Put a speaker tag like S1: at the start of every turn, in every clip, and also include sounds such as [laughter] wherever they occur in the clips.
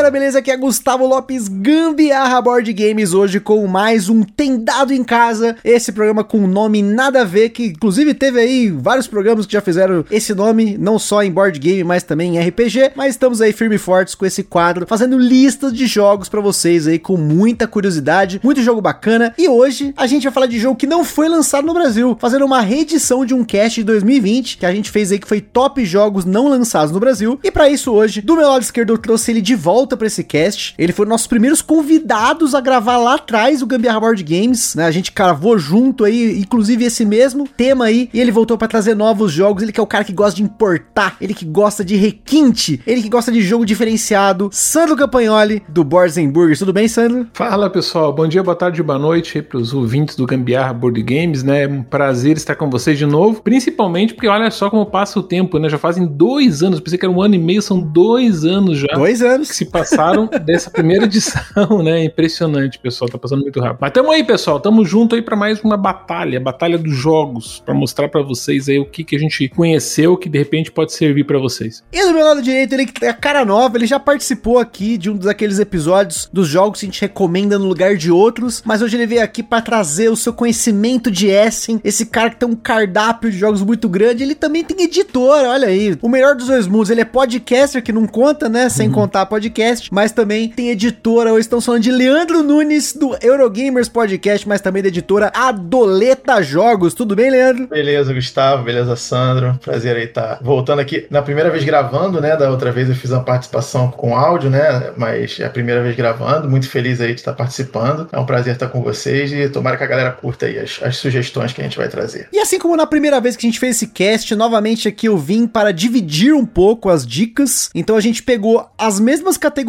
S1: Galera, beleza? Aqui é Gustavo Lopes Gambiarra Board Games hoje com mais um Tendado em Casa. Esse programa com nome nada a ver, que inclusive teve aí vários programas que já fizeram esse nome, não só em board game, mas também em RPG. Mas estamos aí firme e fortes com esse quadro, fazendo listas de jogos para vocês aí com muita curiosidade, muito jogo bacana. E hoje a gente vai falar de jogo que não foi lançado no Brasil, fazendo uma reedição de um cast de 2020 que a gente fez aí que foi top jogos não lançados no Brasil. E para isso hoje, do meu lado esquerdo eu trouxe ele de volta para esse cast. Ele foi um dos nossos primeiros convidados a gravar lá atrás o Gambiarra Board Games, né? A gente cravou junto aí, inclusive esse mesmo tema aí, e ele voltou para trazer novos jogos. Ele que é o cara que gosta de importar, ele que gosta de requinte, ele que gosta de jogo diferenciado. Sandro Campagnoli do Boards Burgers. Tudo bem, Sandro?
S2: Fala, pessoal. Bom dia, boa tarde, boa noite para os ouvintes do Gambiarra Board Games, né? É um prazer estar com vocês de novo, principalmente porque olha só como passa o tempo, né? Já fazem dois anos, pensei que era um ano e meio, são dois anos já.
S1: Dois anos
S2: que se passaram dessa primeira edição, né? Impressionante, pessoal, tá passando muito rápido. Mas tamo aí, pessoal, tamo junto aí para mais uma batalha, batalha dos jogos, para mostrar para vocês aí o que que a gente conheceu que de repente pode servir para vocês.
S1: E do meu lado direito, ele a cara nova, ele já participou aqui de um daqueles episódios dos jogos que a gente recomenda no lugar de outros, mas hoje ele veio aqui para trazer o seu conhecimento de Essen, esse cara que tem um cardápio de jogos muito grande, ele também tem editora, olha aí. O melhor dos dois mundos, ele é podcaster que não conta, né, sem uhum. contar podcast, mas também tem editora, hoje estamos falando de Leandro Nunes do Eurogamers Podcast, mas também da editora Adoleta Jogos. Tudo bem, Leandro?
S3: Beleza, Gustavo, beleza, Sandro. Prazer aí estar tá voltando aqui. Na primeira vez gravando, né? Da outra vez eu fiz uma participação com áudio, né? Mas é a primeira vez gravando. Muito feliz aí de estar participando. É um prazer estar com vocês e tomara que a galera curta aí as, as sugestões que a gente vai trazer.
S1: E assim como na primeira vez que a gente fez esse cast, novamente aqui eu vim para dividir um pouco as dicas. Então a gente pegou as mesmas categorias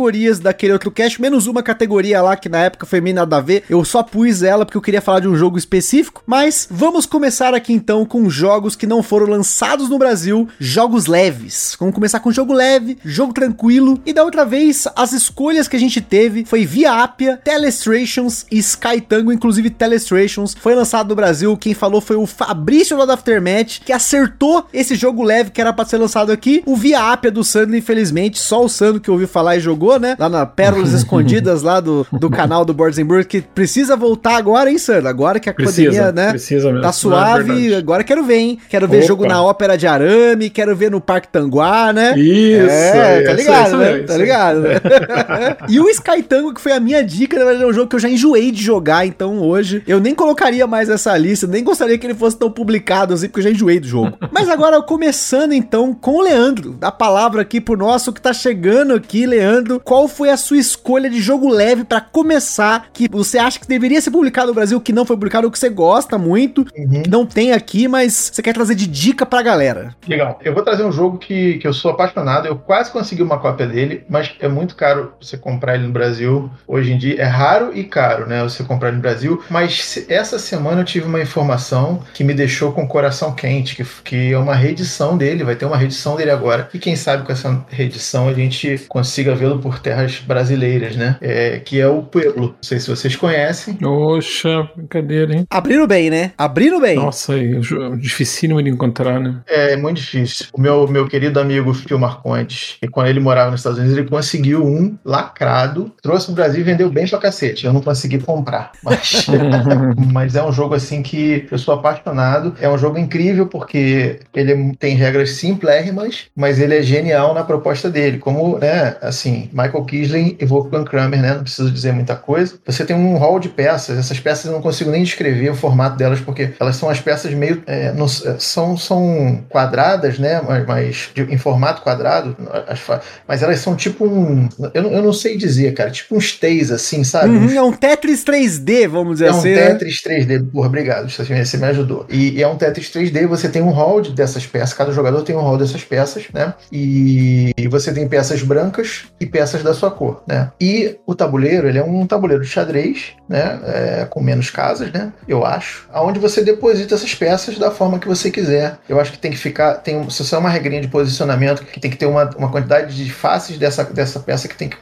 S1: daquele outro cast, menos uma categoria lá que na época foi meio nada a ver. Eu só pus ela porque eu queria falar de um jogo específico. Mas vamos começar aqui então com jogos que não foram lançados no Brasil, jogos leves. Vamos começar com jogo leve, jogo tranquilo. E da outra vez, as escolhas que a gente teve foi Via Appia, Telestrations e Skytango, inclusive Telestrations. Foi lançado no Brasil. Quem falou foi o Fabrício lá da Aftermath, que acertou esse jogo leve que era para ser lançado aqui. O Via Appia do Sandro, infelizmente, só o Sandro que ouviu falar e jogou, né? Lá na Pérolas [laughs] Escondidas lá do, do canal do Borzenburg, que precisa voltar agora, hein, Sandro? Agora que a precisa, pandemia, né? Precisa mesmo. Tá suave, é agora quero ver, hein? Quero ver Opa. jogo na Ópera de Arame, quero ver no Parque Tanguá, né?
S2: Isso!
S1: É, tá ligado, isso, né? Isso, tá ligado, né? [laughs] e o Sky Tango, que foi a minha dica, na verdade, é um jogo que eu já enjoei de jogar, então hoje eu nem colocaria mais essa lista, nem gostaria que ele fosse tão publicado assim, porque eu já enjoei do jogo. [laughs] Mas agora, começando então com o Leandro, a palavra aqui pro nosso que tá chegando aqui, Leandro. Qual foi a sua escolha de jogo leve para começar, que você acha que deveria ser publicado no Brasil, que não foi publicado, ou que você gosta muito, uhum. que não tem aqui, mas você quer trazer de dica pra galera?
S3: Legal. Eu vou trazer um jogo que, que eu sou apaixonado, eu quase consegui uma cópia dele, mas é muito caro você comprar ele no Brasil. Hoje em dia é raro e caro, né? Você comprar ele no Brasil. Mas essa semana eu tive uma informação que me deixou com o coração quente, que, que é uma reedição dele, vai ter uma reedição dele agora. E quem sabe com essa reedição a gente consiga vê-lo por terras brasileiras, né? É, que é o Pueblo. Não sei se vocês conhecem.
S2: Oxa, brincadeira, hein?
S1: Abrindo bem, né? Abrindo bem.
S2: Nossa, aí, dificílimo de encontrar, né?
S3: É, muito difícil. O meu, meu querido amigo Phil Marcondes, e quando ele morava nos Estados Unidos, ele conseguiu um lacrado, trouxe pro Brasil e vendeu bem pra cacete. Eu não consegui comprar, [laughs] mas, [laughs] mas é um jogo assim que eu sou apaixonado. É um jogo incrível porque ele tem regras simplérrimas, mas ele é genial na proposta dele. Como, né, assim, Michael Kisling e Wolfgang Kramer, né? Não preciso dizer muita coisa. Você tem um hall de peças. Essas peças eu não consigo nem descrever o formato delas porque elas são as peças meio é, no, são, são quadradas, né? Mas, mas de, em formato quadrado. As, mas elas são tipo um, eu, eu não sei dizer, cara. Tipo uns T's assim, sabe?
S1: Uhum, é um Tetris 3D, vamos dizer
S3: é
S1: assim.
S3: É um Tetris 3D. Porra, obrigado. Você me ajudou. E, e é um Tetris 3D. Você tem um hall dessas peças. Cada jogador tem um hall dessas peças, né? E, e você tem peças brancas e peças da sua cor, né? E o tabuleiro, ele é um tabuleiro de xadrez, né? É, com menos casas, né? Eu acho. Aonde você deposita essas peças da forma que você quiser. Eu acho que tem que ficar, tem, se você é uma regrinha de posicionamento que tem que ter uma, uma quantidade de faces dessa, dessa peça que tem que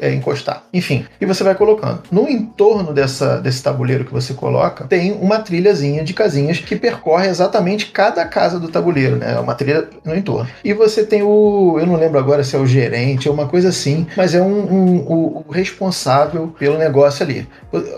S3: é, encostar. Enfim, e você vai colocando. No entorno dessa, desse tabuleiro que você coloca, tem uma trilhazinha de casinhas que percorre exatamente cada casa do tabuleiro, né? Uma trilha no entorno. E você tem o, eu não lembro agora se é o gerente ou uma coisa assim, mas é um, um o, responsável pelo negócio ali.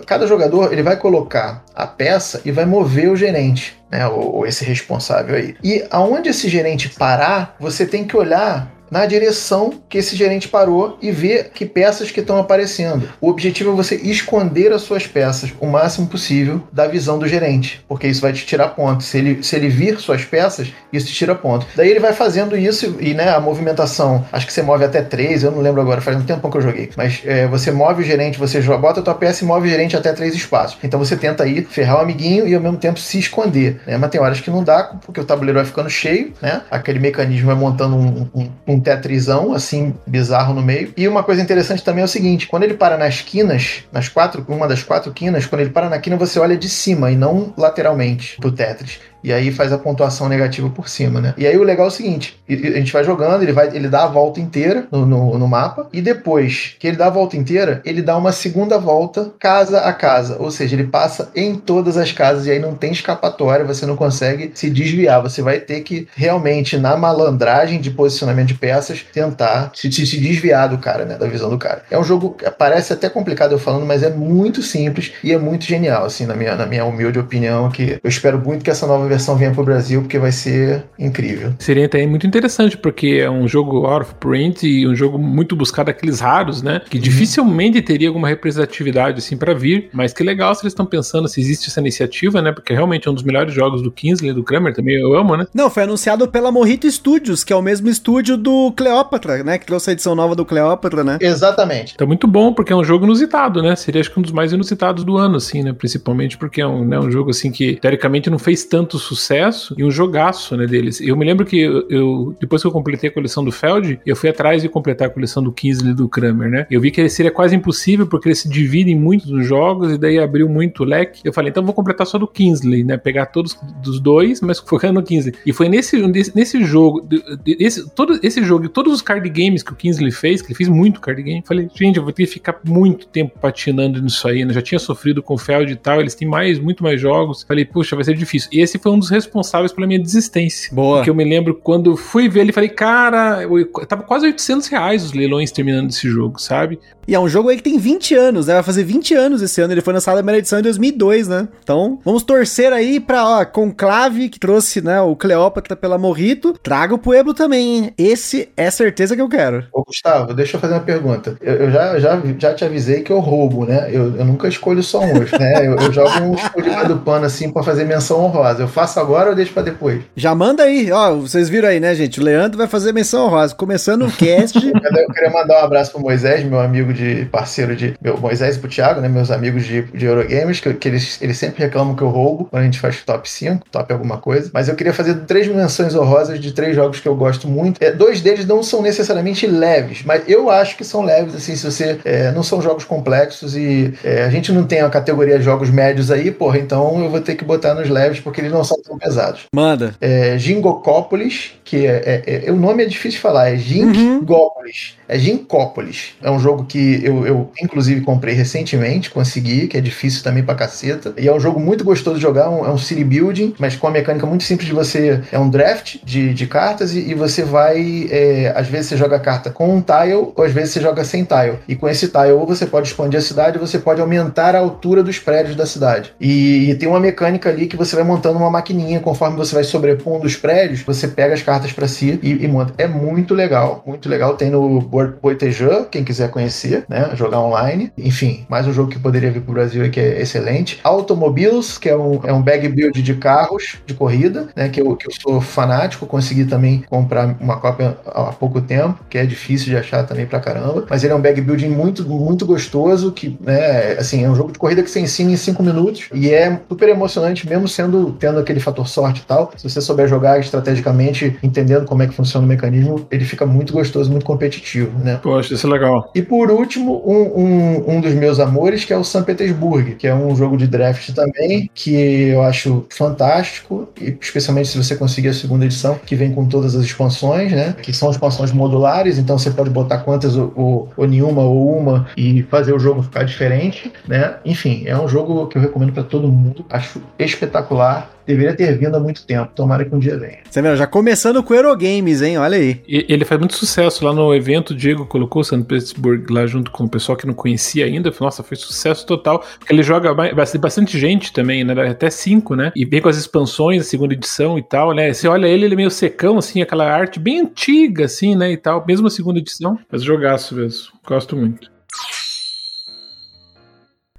S3: Cada jogador ele vai colocar a peça e vai mover o gerente. Né, ou, ou esse responsável aí. E aonde esse gerente parar, você tem que olhar na direção que esse gerente parou e ver que peças que estão aparecendo. O objetivo é você esconder as suas peças o máximo possível da visão do gerente, porque isso vai te tirar ponto. Se ele, se ele vir suas peças, isso te tira ponto. Daí ele vai fazendo isso e né, a movimentação, acho que você move até três, eu não lembro agora, faz um tempo que eu joguei, mas é, você move o gerente, você bota a tua peça e move o gerente até três espaços. Então você tenta aí ferrar o amiguinho e ao mesmo tempo se esconder. Né? Mas tem horas que não dá, porque o tabuleiro vai ficando cheio, né? Aquele mecanismo vai montando um, um, um tetrizão, assim, bizarro no meio. E uma coisa interessante também é o seguinte: quando ele para nas quinas, nas quatro, uma das quatro quinas, quando ele para na quina, você olha de cima e não lateralmente pro Tetris. E aí faz a pontuação negativa por cima, né? E aí o legal é o seguinte: a gente vai jogando, ele vai, ele dá a volta inteira no, no, no, mapa, e depois que ele dá a volta inteira, ele dá uma segunda volta casa a casa. Ou seja, ele passa em todas as casas e aí não tem escapatória, você não consegue se desviar. Você vai ter que realmente, na malandragem de posicionamento de peças, tentar se, se, se desviar do cara, né? Da visão do cara. É um jogo, parece até complicado eu falando, mas é muito simples e é muito genial, assim, na minha, na minha humilde opinião, que eu espero muito que essa nova versão venha pro Brasil, porque vai ser incrível.
S2: Seria até muito interessante, porque é um jogo out of print e um jogo muito buscado aqueles raros, né? Que uhum. dificilmente teria alguma representatividade assim para vir, mas que legal se eles estão pensando se existe essa iniciativa, né? Porque realmente é um dos melhores jogos do Kingsley, do Kramer também eu amo, né?
S1: Não, foi anunciado pela Morrito Studios, que é o mesmo estúdio do Cleópatra, né? Que trouxe a edição nova do Cleópatra, né?
S3: Exatamente.
S2: Então muito bom, porque é um jogo inusitado, né? Seria acho que um dos mais inusitados do ano, assim, né? Principalmente porque é um, né, um jogo assim que teoricamente não fez tanto sucesso e um jogaço, né, deles. Eu me lembro que eu, depois que eu completei a coleção do Feld, eu fui atrás de completar a coleção do Kingsley e do Kramer, né? Eu vi que seria quase impossível porque eles se dividem muito nos jogos e daí abriu muito leque. Eu falei, então vou completar só do Kingsley, né? Pegar todos dos dois, mas focando no Kingsley. E foi nesse, nesse jogo, esse, todo esse jogo, todos os card games que o Kingsley fez, que ele fez muito card game, falei, gente, eu vou ter que ficar muito tempo patinando nisso aí, né? Já tinha sofrido com o Feld e tal, eles têm mais, muito mais jogos. Falei, puxa, vai ser difícil. E esse foi um dos responsáveis pela minha desistência.
S1: Boa.
S2: Porque eu me lembro quando fui ver ele, falei, cara, eu, tava quase 800 reais os leilões terminando esse jogo, sabe?
S1: E é um jogo aí que tem 20 anos, né? Vai fazer 20 anos esse ano. Ele foi lançado na primeira edição em 2002, né? Então, vamos torcer aí pra, ó, Conclave, que trouxe, né, o Cleópatra pela Morrito. Traga o Pueblo também, hein? Esse é certeza que eu quero.
S3: Ô, Gustavo, deixa eu fazer uma pergunta. Eu, eu já, já, já te avisei que eu roubo, né? Eu, eu nunca escolho só um, né? Eu, eu jogo um escolhido do pano, assim, pra fazer menção honrosa. Eu faço agora ou deixo pra depois?
S1: Já manda aí, ó. Vocês viram aí, né, gente? O Leandro vai fazer menção honrosa. Começando o cast. [laughs]
S3: eu queria mandar um abraço pro Moisés, meu amigo de parceiro de. Meu, Moisés e pro Thiago, né? Meus amigos de, de Eurogames, que, que eles, eles sempre reclamam que eu roubo quando a gente faz top 5, top alguma coisa. Mas eu queria fazer três menções honrosas de três jogos que eu gosto muito. É, dois deles não são necessariamente leves, mas eu acho que são leves, assim, se você. É, não são jogos complexos e é, a gente não tem a categoria de jogos médios aí, porra, então eu vou ter que botar nos leves porque eles não são tão pesados.
S1: Manda.
S3: É, Gingocópolis, que é, é, é, o nome é difícil de falar, é Gingópolis. Uhum. É Gincópolis. É um jogo que eu, eu, inclusive, comprei recentemente, consegui, que é difícil também pra caceta. E é um jogo muito gostoso de jogar, um, é um city building, mas com uma mecânica muito simples de você. É um draft de, de cartas e, e você vai. É, às vezes você joga a carta com um tile, ou às vezes você joga sem tile. E com esse tile, ou você pode expandir a cidade, ou você pode aumentar a altura dos prédios da cidade. E, e tem uma mecânica ali que você vai montando uma maquininha, conforme você vai sobrepondo os prédios, você pega as cartas para si e, e, monta. É muito legal, muito legal. Tem no Boitejan, quem quiser conhecer, né? Jogar online. Enfim, mais um jogo que poderia vir pro Brasil que é excelente. Automobiles, que é um, é um bag build de carros de corrida, né? Que eu, que eu sou fanático, consegui também comprar uma cópia há pouco tempo, que é difícil de achar também pra caramba. Mas ele é um bag building muito, muito gostoso, que, né, assim, é um jogo de corrida que você ensina em 5 minutos e é super emocionante, mesmo sendo tendo aquele fator sorte e tal, se você souber jogar estrategicamente, entendendo como é que funciona o mecanismo, ele fica muito gostoso, muito competitivo, né?
S2: Poxa, isso é legal.
S3: E por último, um, um, um dos meus amores, que é o São Petersburg, que é um jogo de draft também, que eu acho fantástico, e especialmente se você conseguir a segunda edição, que vem com todas as expansões, né? Que são expansões modulares, então você pode botar quantas ou, ou, ou nenhuma ou uma e fazer o jogo ficar diferente, né? Enfim, é um jogo que eu recomendo para todo mundo. Acho espetacular deveria ter vindo há muito tempo. Tomara que um dia venha.
S1: Você viu, já começando com o Eurogames, hein? Olha aí.
S2: E, ele faz muito sucesso lá no evento. O Diego colocou o St. Petersburg lá junto com o pessoal que não conhecia ainda. Nossa, foi sucesso total. Ele joga bastante gente também, né? Até cinco, né? E bem com as expansões, a segunda edição e tal, né? Você olha ele, ele é meio secão, assim, aquela arte bem antiga, assim, né? E tal. Mesmo a segunda edição. Mas jogaço mesmo. Gosto muito.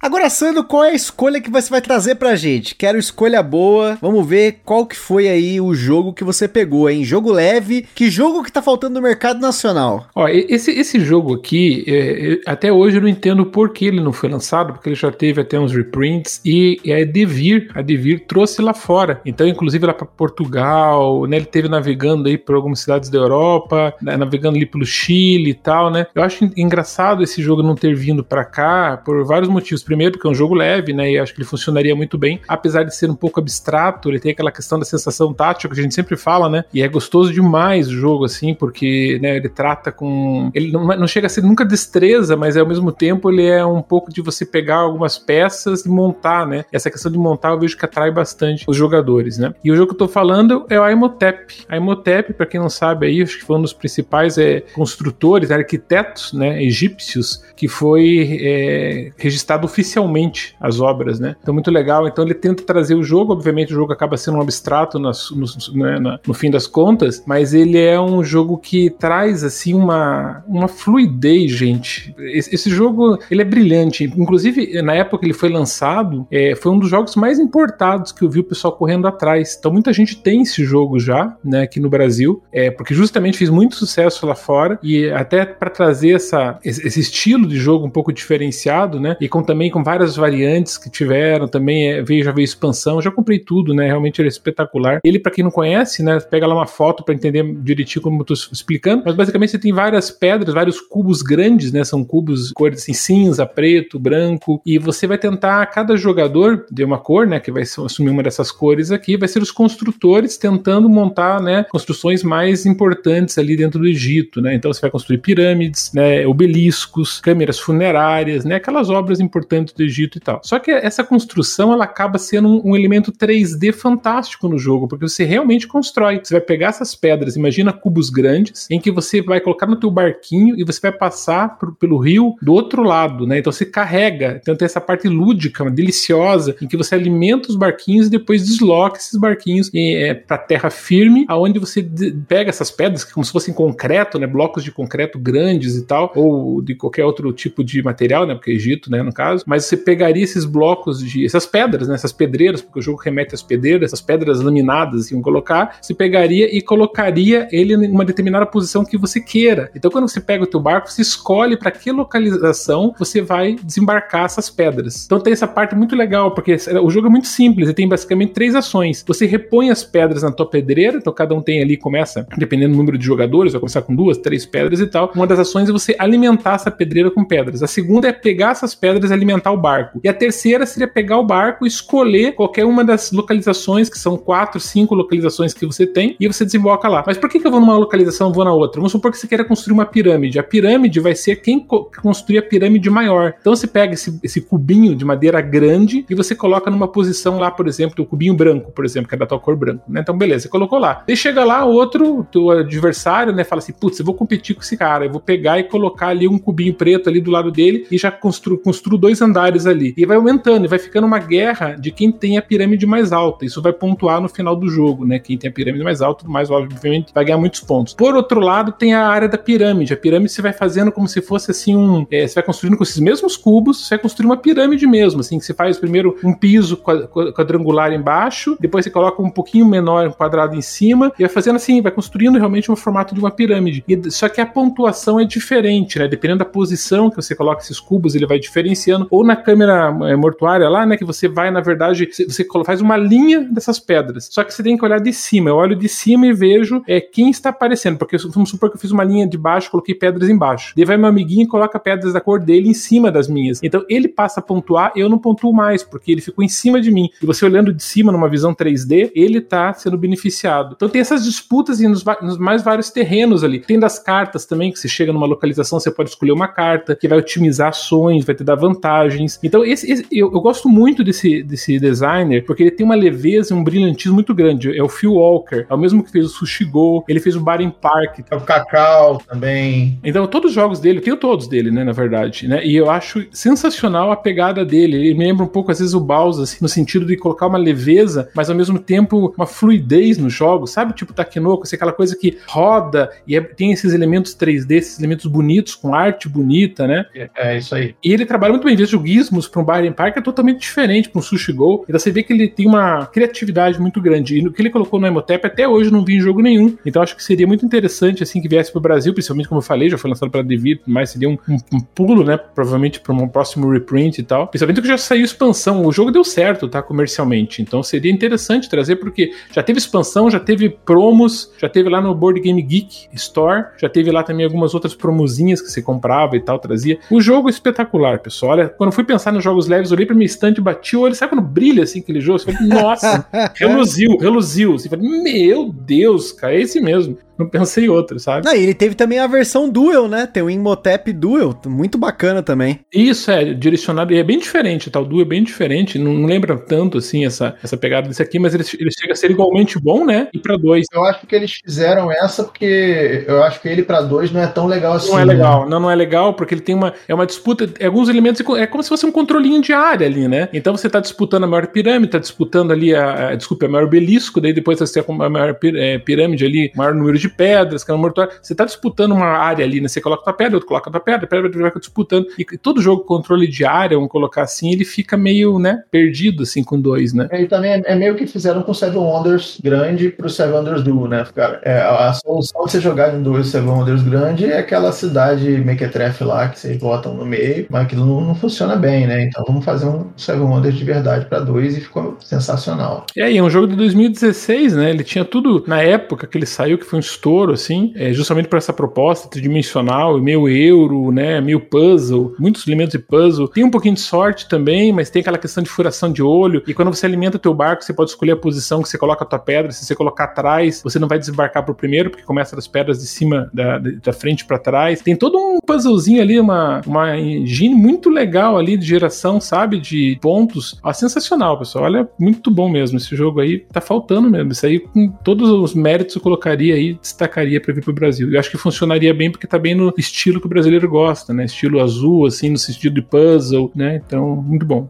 S1: Agora, Sandro, qual é a escolha que você vai trazer pra gente? Quero escolha boa. Vamos ver qual que foi aí o jogo que você pegou, hein? Jogo leve. Que jogo que tá faltando no mercado nacional?
S2: Ó, esse, esse jogo aqui, é, até hoje eu não entendo por que ele não foi lançado, porque ele já teve até uns reprints e, e a Devir, a Devir trouxe lá fora. Então, inclusive lá para Portugal, né? Ele teve navegando aí por algumas cidades da Europa, né, navegando ali pelo Chile e tal, né? Eu acho engraçado esse jogo não ter vindo para cá por vários motivos primeiro porque é um jogo leve, né? E acho que ele funcionaria muito bem. Apesar de ser um pouco abstrato, ele tem aquela questão da sensação tátil que a gente sempre fala, né? E é gostoso demais o jogo, assim, porque né, ele trata com. Ele não, não chega a ser nunca destreza, mas ao mesmo tempo ele é um pouco de você pegar algumas peças e montar, né? Essa questão de montar eu vejo que atrai bastante os jogadores, né? E o jogo que eu tô falando é o Imhotep. A Imhotep, para quem não sabe aí, acho que foi um dos principais é, construtores, arquitetos, né, egípcios, que foi é, registrado oficialmente oficialmente as obras, né? Então, muito legal. Então, ele tenta trazer o jogo. Obviamente, o jogo acaba sendo um abstrato nas, no, né, na, no fim das contas, mas ele é um jogo que traz, assim, uma, uma fluidez, gente. Esse, esse jogo, ele é brilhante. Inclusive, na época que ele foi lançado, é, foi um dos jogos mais importados que eu vi o pessoal correndo atrás. Então, muita gente tem esse jogo já, né, aqui no Brasil, é, porque justamente fez muito sucesso lá fora e até para trazer essa, esse estilo de jogo um pouco diferenciado, né, e com também com várias variantes que tiveram, também é, veio, já veio expansão, já comprei tudo, né? Realmente ele é espetacular. Ele, para quem não conhece, né, pega lá uma foto para entender direitinho como eu tô explicando, mas basicamente você tem várias pedras, vários cubos grandes, né? São cubos cores assim, cinza, preto, branco, e você vai tentar, cada jogador de uma cor, né, que vai assumir uma dessas cores aqui, vai ser os construtores tentando montar, né, construções mais importantes ali dentro do Egito, né? Então você vai construir pirâmides, né, obeliscos, câmeras funerárias, né, aquelas obras importantes do Egito e tal. Só que essa construção ela acaba sendo um, um, elemento 3D fantástico no jogo, porque você realmente constrói. Você vai pegar essas pedras, imagina cubos grandes, em que você vai colocar no teu barquinho e você vai passar por, pelo rio do outro lado, né? Então você carrega, então tem essa parte lúdica, deliciosa, em que você alimenta os barquinhos e depois desloca esses barquinhos é, para terra firme, aonde você pega essas pedras, como se fossem concreto, né? Blocos de concreto grandes e tal, ou de qualquer outro tipo de material, né? Porque é Egito, né? No caso, mas você pegaria esses blocos de. essas pedras, né? Essas pedreiras, porque o jogo remete às pedreiras, essas pedras laminadas, iam colocar, você pegaria e colocaria ele em uma determinada posição que você queira. Então, quando você pega o teu barco, você escolhe para que localização você vai desembarcar essas pedras. Então tem essa parte muito legal, porque o jogo é muito simples, ele tem basicamente três ações. Você repõe as pedras na tua pedreira, então cada um tem ali, começa, dependendo do número de jogadores, vai começar com duas, três pedras e tal. Uma das ações é você alimentar essa pedreira com pedras. A segunda é pegar essas pedras e alimentar o barco. E a terceira seria pegar o barco escolher qualquer uma das localizações, que são quatro, cinco localizações que você tem, e você desemboca lá. Mas por que, que eu vou numa localização e vou na outra? Vamos supor que você queira construir uma pirâmide. A pirâmide vai ser quem co construir a pirâmide maior. Então você pega esse, esse cubinho de madeira grande e você coloca numa posição lá, por exemplo, do cubinho branco, por exemplo, que é da tua cor branco. Né? Então, beleza, você colocou lá. E chega lá outro, teu adversário, né? Fala assim: putz, eu vou competir com esse cara. Eu vou pegar e colocar ali um cubinho preto ali do lado dele e já construo, construo dois andares ali. E vai aumentando, e vai ficando uma guerra de quem tem a pirâmide mais alta. Isso vai pontuar no final do jogo, né? Quem tem a pirâmide mais alta, mais obviamente vai ganhar muitos pontos. Por outro lado, tem a área da pirâmide. A pirâmide você vai fazendo como se fosse assim um. É, você vai construindo com esses mesmos cubos, você vai construir uma pirâmide mesmo. Assim, que você faz primeiro um piso quadrangular embaixo, depois você coloca um pouquinho menor, um quadrado em cima, e vai fazendo assim, vai construindo realmente um formato de uma pirâmide. E, só que a pontuação é diferente, né? Dependendo da posição que você coloca esses cubos, ele vai diferenciando. Ou na câmera é, mortuária lá, né, que você vai, na verdade, você faz uma linha dessas pedras. Só que você tem que olhar de cima. Eu olho de cima e vejo é, quem está aparecendo, porque vamos supor que eu fiz uma linha de baixo, coloquei pedras embaixo. Daí vai meu amiguinho e coloca pedras da cor dele em cima das minhas. Então ele passa a pontuar, eu não pontuo mais, porque ele ficou em cima de mim. E você olhando de cima numa visão 3D, ele está sendo beneficiado. Então tem essas disputas nos, nos mais vários terrenos ali. Tem das cartas também, que você chega numa localização, você pode escolher uma carta que vai otimizar ações, vai te dar vantagens. Então esse, esse eu, eu, gosto muito desse, desse designer, porque ele tem uma leveza e um brilhantismo muito grande. É o Phil Walker, é o mesmo que fez o Sushi Go, ele fez o Barin Park.
S3: É o Cacau também.
S2: Então todos os jogos dele, eu tenho todos dele, né, na verdade, né? E eu acho sensacional a pegada dele. Ele me lembra um pouco, às vezes, o Bowser, assim, no sentido de colocar uma leveza, mas ao mesmo tempo uma fluidez no jogo, sabe? Tipo Takenoko, assim, aquela coisa que roda e é, tem esses elementos 3D, esses elementos bonitos, com arte bonita, né?
S3: É, é isso aí.
S2: E ele trabalha muito bem. Em gizmos para um Barin Park, é totalmente diferente para um Sushi Go. E você vê que ele tem uma criatividade muito grande. E no que ele colocou no Emotep, até hoje não vi em jogo nenhum. Então acho que seria muito interessante, assim, que viesse pro Brasil, principalmente como eu falei, já foi lançado pela Devir, mas seria um, um, um pulo, né? Provavelmente para um próximo reprint e tal. Principalmente que já saiu expansão. O jogo deu certo, tá? Comercialmente. Então seria interessante trazer, porque já teve expansão, já teve promos, já teve lá no Board Game Geek Store, já teve lá também algumas outras promozinhas que você comprava e tal, trazia. O jogo é espetacular, pessoal. Olha, quando fui pensar nos jogos leves, olhei pra minha estante, bati o olho, sabe quando brilha assim aquele jogo? Você fala, nossa, [laughs] reluziu, reluziu. Você fala, meu Deus, cara, é esse mesmo não pensei em outro, sabe?
S1: Não, e ele teve também a versão Duel, né? Tem o Imhotep Duel, muito bacana também.
S2: Isso, é, direcionado, e é bem diferente, tá? O Duel é bem diferente, não, não lembra tanto, assim, essa, essa pegada desse aqui, mas ele, ele chega a ser igualmente bom, né? E pra dois.
S3: Eu acho que eles fizeram essa porque eu acho que ele pra dois não é tão legal assim.
S2: Não é legal, né? não, não é legal, porque ele tem uma, é uma disputa, é alguns elementos, é como se fosse um controlinho de área ali, né? Então você tá disputando a maior pirâmide, tá disputando ali a, a desculpa, a maior belisco, daí depois você tem a maior é, pirâmide ali, maior número de pedras, que é um mortuário. Você tá disputando uma área ali, né? Você coloca tua pedra, outro coloca tua pedra, pedra, pedra, vai disputando. E todo jogo controle de área, vamos colocar assim, ele fica meio, né, perdido, assim, com dois, né?
S3: E também é, é meio que fizeram com Seven Wonders grande pro Seven Wonders Duo, né? Cara, é, a solução de você jogar em dois Seven Wonders grande é aquela cidade mequetrefe lá que vocês botam no meio, mas aquilo não, não funciona bem, né? Então vamos fazer um Seven Wonders de verdade para dois e ficou sensacional.
S2: É, e é um jogo de 2016, né? Ele tinha tudo na época que ele saiu, que foi um estouro, assim, é, justamente por essa proposta tridimensional, meio euro, né? Meio puzzle, muitos elementos de puzzle. Tem um pouquinho de sorte também, mas tem aquela questão de furação de olho. E quando você alimenta o teu barco, você pode escolher a posição que você coloca a tua pedra. Se você colocar atrás, você não vai desembarcar pro primeiro, porque começa das pedras de cima, da, da frente para trás. Tem todo um puzzlezinho ali, uma, uma engine muito legal ali de geração, sabe? De pontos. Ah, sensacional, pessoal. Olha, muito bom mesmo. Esse jogo aí tá faltando mesmo. Isso aí, com todos os méritos, eu colocaria aí, destacaria para vir pro Brasil. Eu acho que funcionaria bem porque tá bem no estilo que o brasileiro gosta, né? Estilo azul, assim, no sentido de puzzle, né? Então, muito bom.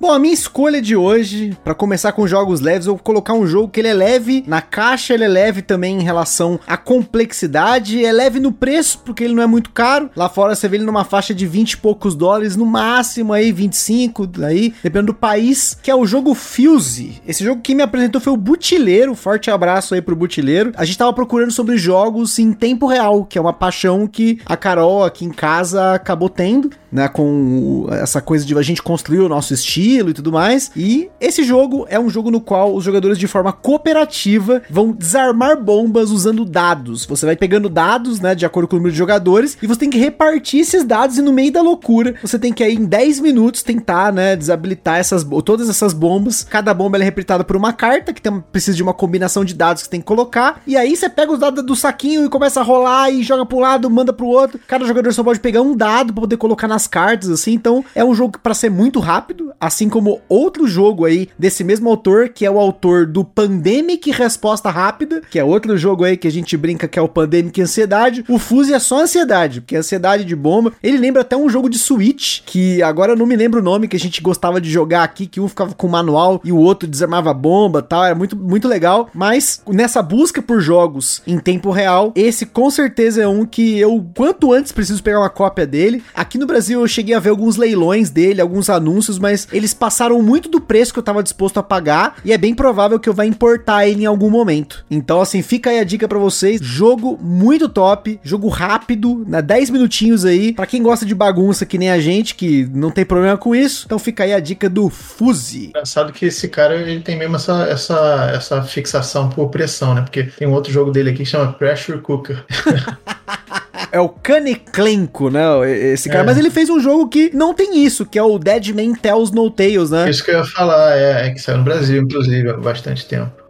S1: Bom, a minha escolha de hoje, para começar com jogos leves, eu vou colocar um jogo que ele é leve na caixa, ele é leve também em relação à complexidade, é leve no preço, porque ele não é muito caro. Lá fora você vê ele numa faixa de 20 e poucos dólares, no máximo aí 25, aí, dependendo do país, que é o jogo Fuse. Esse jogo que me apresentou foi o Butileiro, forte abraço aí pro Butileiro. A gente tava procurando sobre jogos em tempo real, que é uma paixão que a Carol aqui em casa acabou tendo, né, com essa coisa de a gente construir o nosso estilo, estilo e tudo mais. E esse jogo é um jogo no qual os jogadores de forma cooperativa vão desarmar bombas usando dados. Você vai pegando dados, né, de acordo com o número de jogadores, e você tem que repartir esses dados e no meio da loucura, você tem que aí em 10 minutos tentar, né, desabilitar essas todas essas bombas. Cada bomba é representada por uma carta que tem, precisa de uma combinação de dados que tem que colocar. E aí você pega os dados do saquinho e começa a rolar e joga para um lado, manda para o outro. Cada jogador só pode pegar um dado para poder colocar nas cartas assim. Então, é um jogo para ser muito rápido, assim assim como outro jogo aí desse mesmo autor, que é o autor do Pandemic Resposta Rápida, que é outro jogo aí que a gente brinca que é o Pandemic Ansiedade. O Fuse é só ansiedade, porque é ansiedade de bomba. Ele lembra até um jogo de Switch, que agora eu não me lembro o nome, que a gente gostava de jogar aqui, que um ficava com manual e o outro desarmava bomba tal. Era muito, muito legal. Mas nessa busca por jogos em tempo real, esse com certeza é um que eu, quanto antes, preciso pegar uma cópia dele. Aqui no Brasil eu cheguei a ver alguns leilões dele, alguns anúncios, mas eles passaram muito do preço que eu tava disposto a pagar e é bem provável que eu vá importar ele em algum momento. Então, assim, fica aí a dica para vocês. Jogo muito top, jogo rápido, né? 10 minutinhos aí. Para quem gosta de bagunça que nem a gente, que não tem problema com isso, então fica aí a dica do Fuse.
S3: Engraçado que esse cara ele tem mesmo essa, essa, essa fixação por pressão, né? Porque tem um outro jogo dele aqui que chama Pressure Cooker. [laughs]
S1: é o Kaneklenko, né? Esse cara. É. Mas ele fez um jogo que não tem isso, que é o Dead Man Tells No Tales, né?
S3: Isso que eu ia falar, é, é que saiu no Brasil, inclusive, há bastante tempo.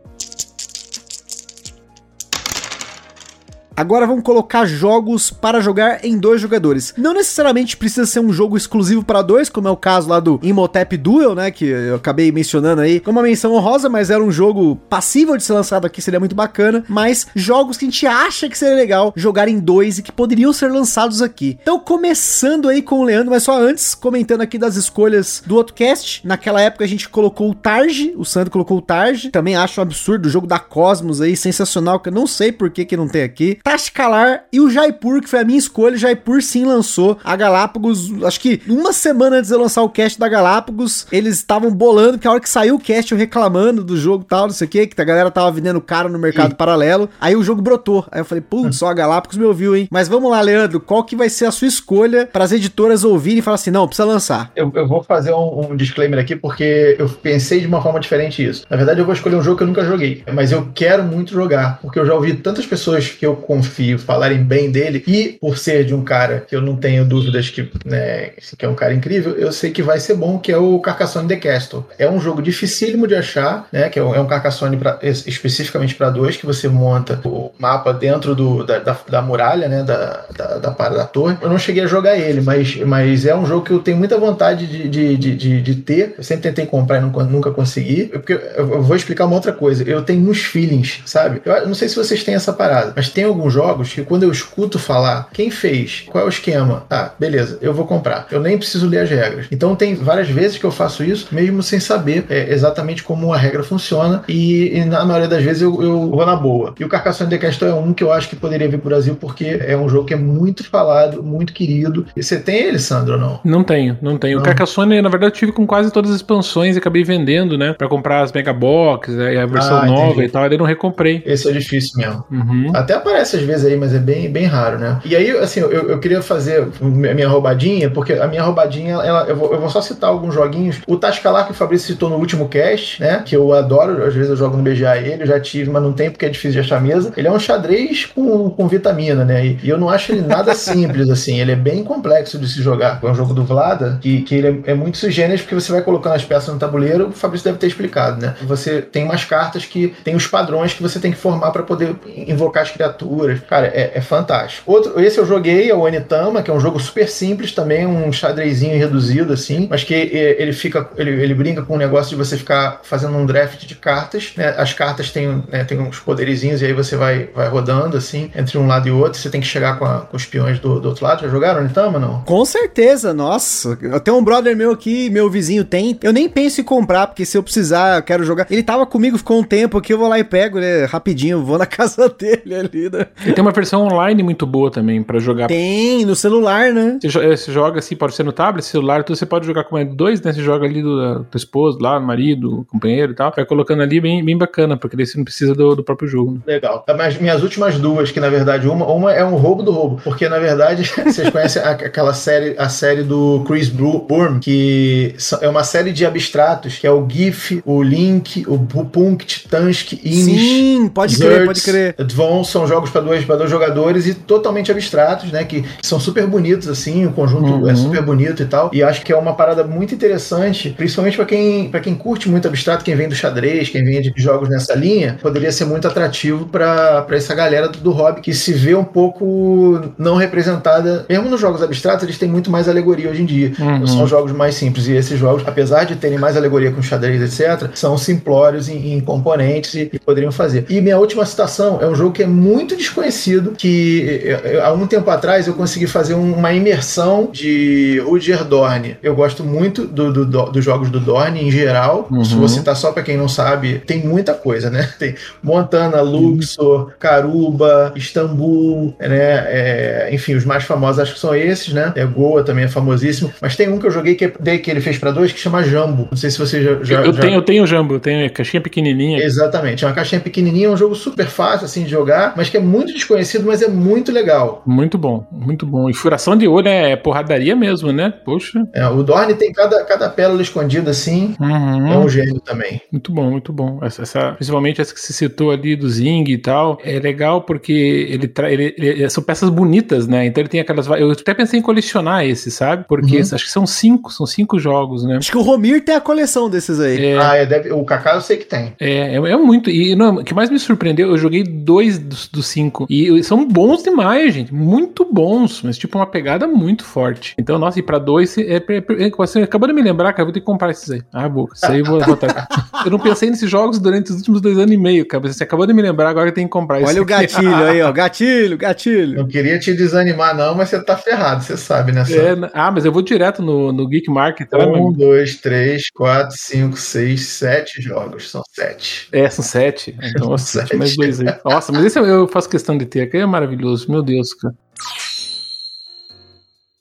S1: Agora vamos colocar jogos para jogar em dois jogadores. Não necessariamente precisa ser um jogo exclusivo para dois, como é o caso lá do Imhotep Duel, né? Que eu acabei mencionando aí como uma menção honrosa, mas era um jogo passível de ser lançado aqui, seria muito bacana. Mas jogos que a gente acha que seria legal jogar em dois e que poderiam ser lançados aqui. Então, começando aí com o Leandro, mas só antes, comentando aqui das escolhas do outro cast. Naquela época a gente colocou o Targe, o Sandro colocou o Targe. Também acho um absurdo o jogo da Cosmos aí, sensacional, que eu não sei por que, que não tem aqui. Tashkalar e o Jaipur, que foi a minha escolha. Jaipur sim lançou a Galápagos. Acho que uma semana antes de eu lançar o cast da Galápagos, eles estavam bolando, porque a hora que saiu o cast eu reclamando do jogo e tal, não sei o que, que a galera tava vendendo caro no mercado sim. paralelo. Aí o jogo brotou. Aí eu falei, putz, só a Galápagos me ouviu, hein? Mas vamos lá, Leandro, qual que vai ser a sua escolha para as editoras ouvirem e falar assim, não, precisa lançar?
S3: Eu, eu vou fazer um, um, disclaimer aqui, porque eu pensei de uma forma diferente isso. Na verdade, eu vou escolher um jogo que eu nunca joguei, mas eu quero muito jogar, porque eu já ouvi tantas pessoas que eu confio falarem bem dele, e por ser de um cara que eu não tenho dúvidas que, né, que é um cara incrível, eu sei que vai ser bom, que é o Carcassonne The Castle. É um jogo dificílimo de achar, né, que é um, é Carcassonne pra, especificamente para dois, que você monta o mapa dentro do, da, da, da muralha, né, da, da, da, da torre. Eu não cheguei a jogar ele, mas, mas é um jogo que eu tenho muita vontade de, de, de, de, de ter. Eu sempre tentei comprar e nunca, consegui. Porque eu vou explicar uma outra coisa. Eu tenho uns feelings, sabe? Eu não sei se vocês têm essa parada, mas tem alguns jogos que quando eu escuto falar quem fez, qual é o esquema, tá, beleza, eu vou comprar. Eu nem preciso ler as regras. Então tem várias vezes que eu faço isso, mesmo sem saber é, exatamente como a regra funciona, e, e, na maioria das vezes eu, eu vou na boa. E o Carcassonne de Castle é um que eu acho que poderia vir pro Brasil porque é um jogo que é muito falado, muito querido. E você tem ele, Sandro, ou não?
S2: Não tenho, não tenho. Não. O Carcassonne, na verdade, eu tive com quase todas as expansões e acabei vendendo, né, para comprar as Mega Box, né, a versão ah, nova entendi. e tal, e não recomprei.
S3: Esse é difícil mesmo. Uhum. Até aparece às vezes aí, mas é bem, bem raro, né? E aí, assim, eu, eu queria fazer a minha roubadinha, porque a minha roubadinha, ela, eu, vou, eu vou só citar alguns joguinhos. O Tascalar, que o Fabrício citou no último cast, né? Que eu adoro, às vezes eu jogo no BGA ele, eu já tive, mas não tem porque é difícil de achar mesa. Ele é um xadrez com, com vitamina, né? E, e eu não acho ele nada [laughs] simples, assim. Ele é bem complexo de se jogar. É um jogo do Vlada, que, que ele é, é muito sui porque você vai colocando as peças no tabuleiro, o Fabrício deve ter explicado, né? Você tem umas cartas que tem os padrões que você tem que formar para poder invocar as criaturas. Cara, é, é fantástico. Outro, esse eu joguei, é o Onitama, que é um jogo super simples também, um xadrezinho reduzido assim, mas que ele fica, ele, ele brinca com o negócio de você ficar fazendo um draft de cartas, né? As cartas têm, né, têm uns poderizinhos e aí você vai, vai rodando assim, entre um lado e outro, você tem que chegar com, a, com os peões do, do, outro lado. Já jogaram Onitama, não?
S1: Com certeza, nossa. Eu tenho um brother meu aqui, meu vizinho tem, eu nem penso em comprar, porque se eu precisar, eu quero jogar. Ele tava comigo, ficou um tempo aqui, eu vou lá e pego, né, rapidinho, vou na [laughs] casa dele ali, né?
S2: E tem uma versão online muito boa também para jogar.
S1: Tem, no celular, né?
S2: Você, é, você, joga assim, pode ser no tablet, celular, então você pode jogar com mais dois, né? Você joga ali do, do teu esposo, lá, marido, companheiro e tal. Vai colocando ali bem, bem bacana, porque daí você não precisa do, do próprio jogo. Né?
S3: Legal. Mas minhas últimas duas, que na verdade, uma, uma é um roubo do roubo, porque na verdade, [laughs] vocês conhecem aquela série, a série do Chris Burm, que é uma série de abstratos, que é o GIF, o Link, o Punkt, Tansk, Inish.
S1: Sim, pode Zerts, crer, pode crer.
S3: Advance são jogos para dois, dois jogadores e totalmente abstratos, né? Que são super bonitos, assim, o conjunto é uhum. é super bonito e tal. E acho que é uma parada muito interessante, principalmente para quem, pra quem curte muito abstrato, quem vem do xadrez, quem vem de jogos nessa linha, poderia ser muito atrativo para essa galera do hobby que se vê um pouco não representada. Mesmo nos jogos abstratos, eles têm muito mais alegoria hoje em dia. Uhum. São jogos mais simples. E esses jogos, apesar de terem mais alegoria com xadrez, etc., são simplórios em, em componentes e, e, poderiam fazer. E minha última citação é um jogo que é muito desconhecido que há um tempo atrás eu consegui fazer uma imersão de Roger Dorn. Eu gosto muito do, do, do, dos jogos do Dorn em geral. Uhum. Se você tá só para quem não sabe, tem muita coisa, né? Tem Montana, Luxor, Caruba, Istambul, né? É, enfim, os mais famosos acho que são esses, né? É, Goa também é famosíssimo. Mas tem um que eu joguei que, é, que ele fez para dois que chama Jambo. Não sei se você já. já
S2: eu,
S3: já...
S2: Tenho, eu tenho Jambo, eu tenho caixinha pequenininha.
S3: Exatamente. É uma caixinha pequenininha, é um jogo super fácil assim de jogar, mas que é muito desconhecido, mas é muito legal.
S2: Muito bom, muito bom. E furação de olho é porradaria mesmo, né? Poxa.
S3: É, o Dorne tem cada, cada pérola escondida assim. Uhum. É um gênio também.
S2: Muito bom, muito bom. Essa, essa, principalmente essa que se citou ali do Zing e tal. É legal porque ele, tra ele, ele, são peças bonitas, né? Então ele tem aquelas. Eu até pensei em colecionar esse, sabe? Porque uhum. acho que são cinco, são cinco jogos, né?
S1: Acho que o Romir tem a coleção desses aí.
S3: É, ah, é, deve, o Kaká eu sei que tem.
S2: É, é, é muito. E não, o que mais me surpreendeu, eu joguei dois dos, dos cinco. E são bons demais, gente. Muito bons. Mas, tipo, uma pegada muito forte. Então, nossa, e pra dois, é, é, é, você acabou de me lembrar, cara, vou ter que comprar esses aí. Ah, boca. Isso aí eu vou botar. eu não pensei nesses jogos durante os últimos dois anos e meio, cara. Você acabou de me lembrar, agora eu tenho que comprar
S1: Olha o gatilho aí, ó. [laughs] Gatilho, gatilho.
S3: Não queria te desanimar, não, mas você tá ferrado, você sabe, né?
S2: É, ah, mas eu vou direto no, no Geek Market.
S3: Tá, um, dois, três, quatro, cinco, seis, sete jogos. São sete.
S2: É, são sete. Então, [laughs] são sete. mais dois aí. Nossa, mas esse eu faço questão de ter, que é maravilhoso. Meu Deus, cara.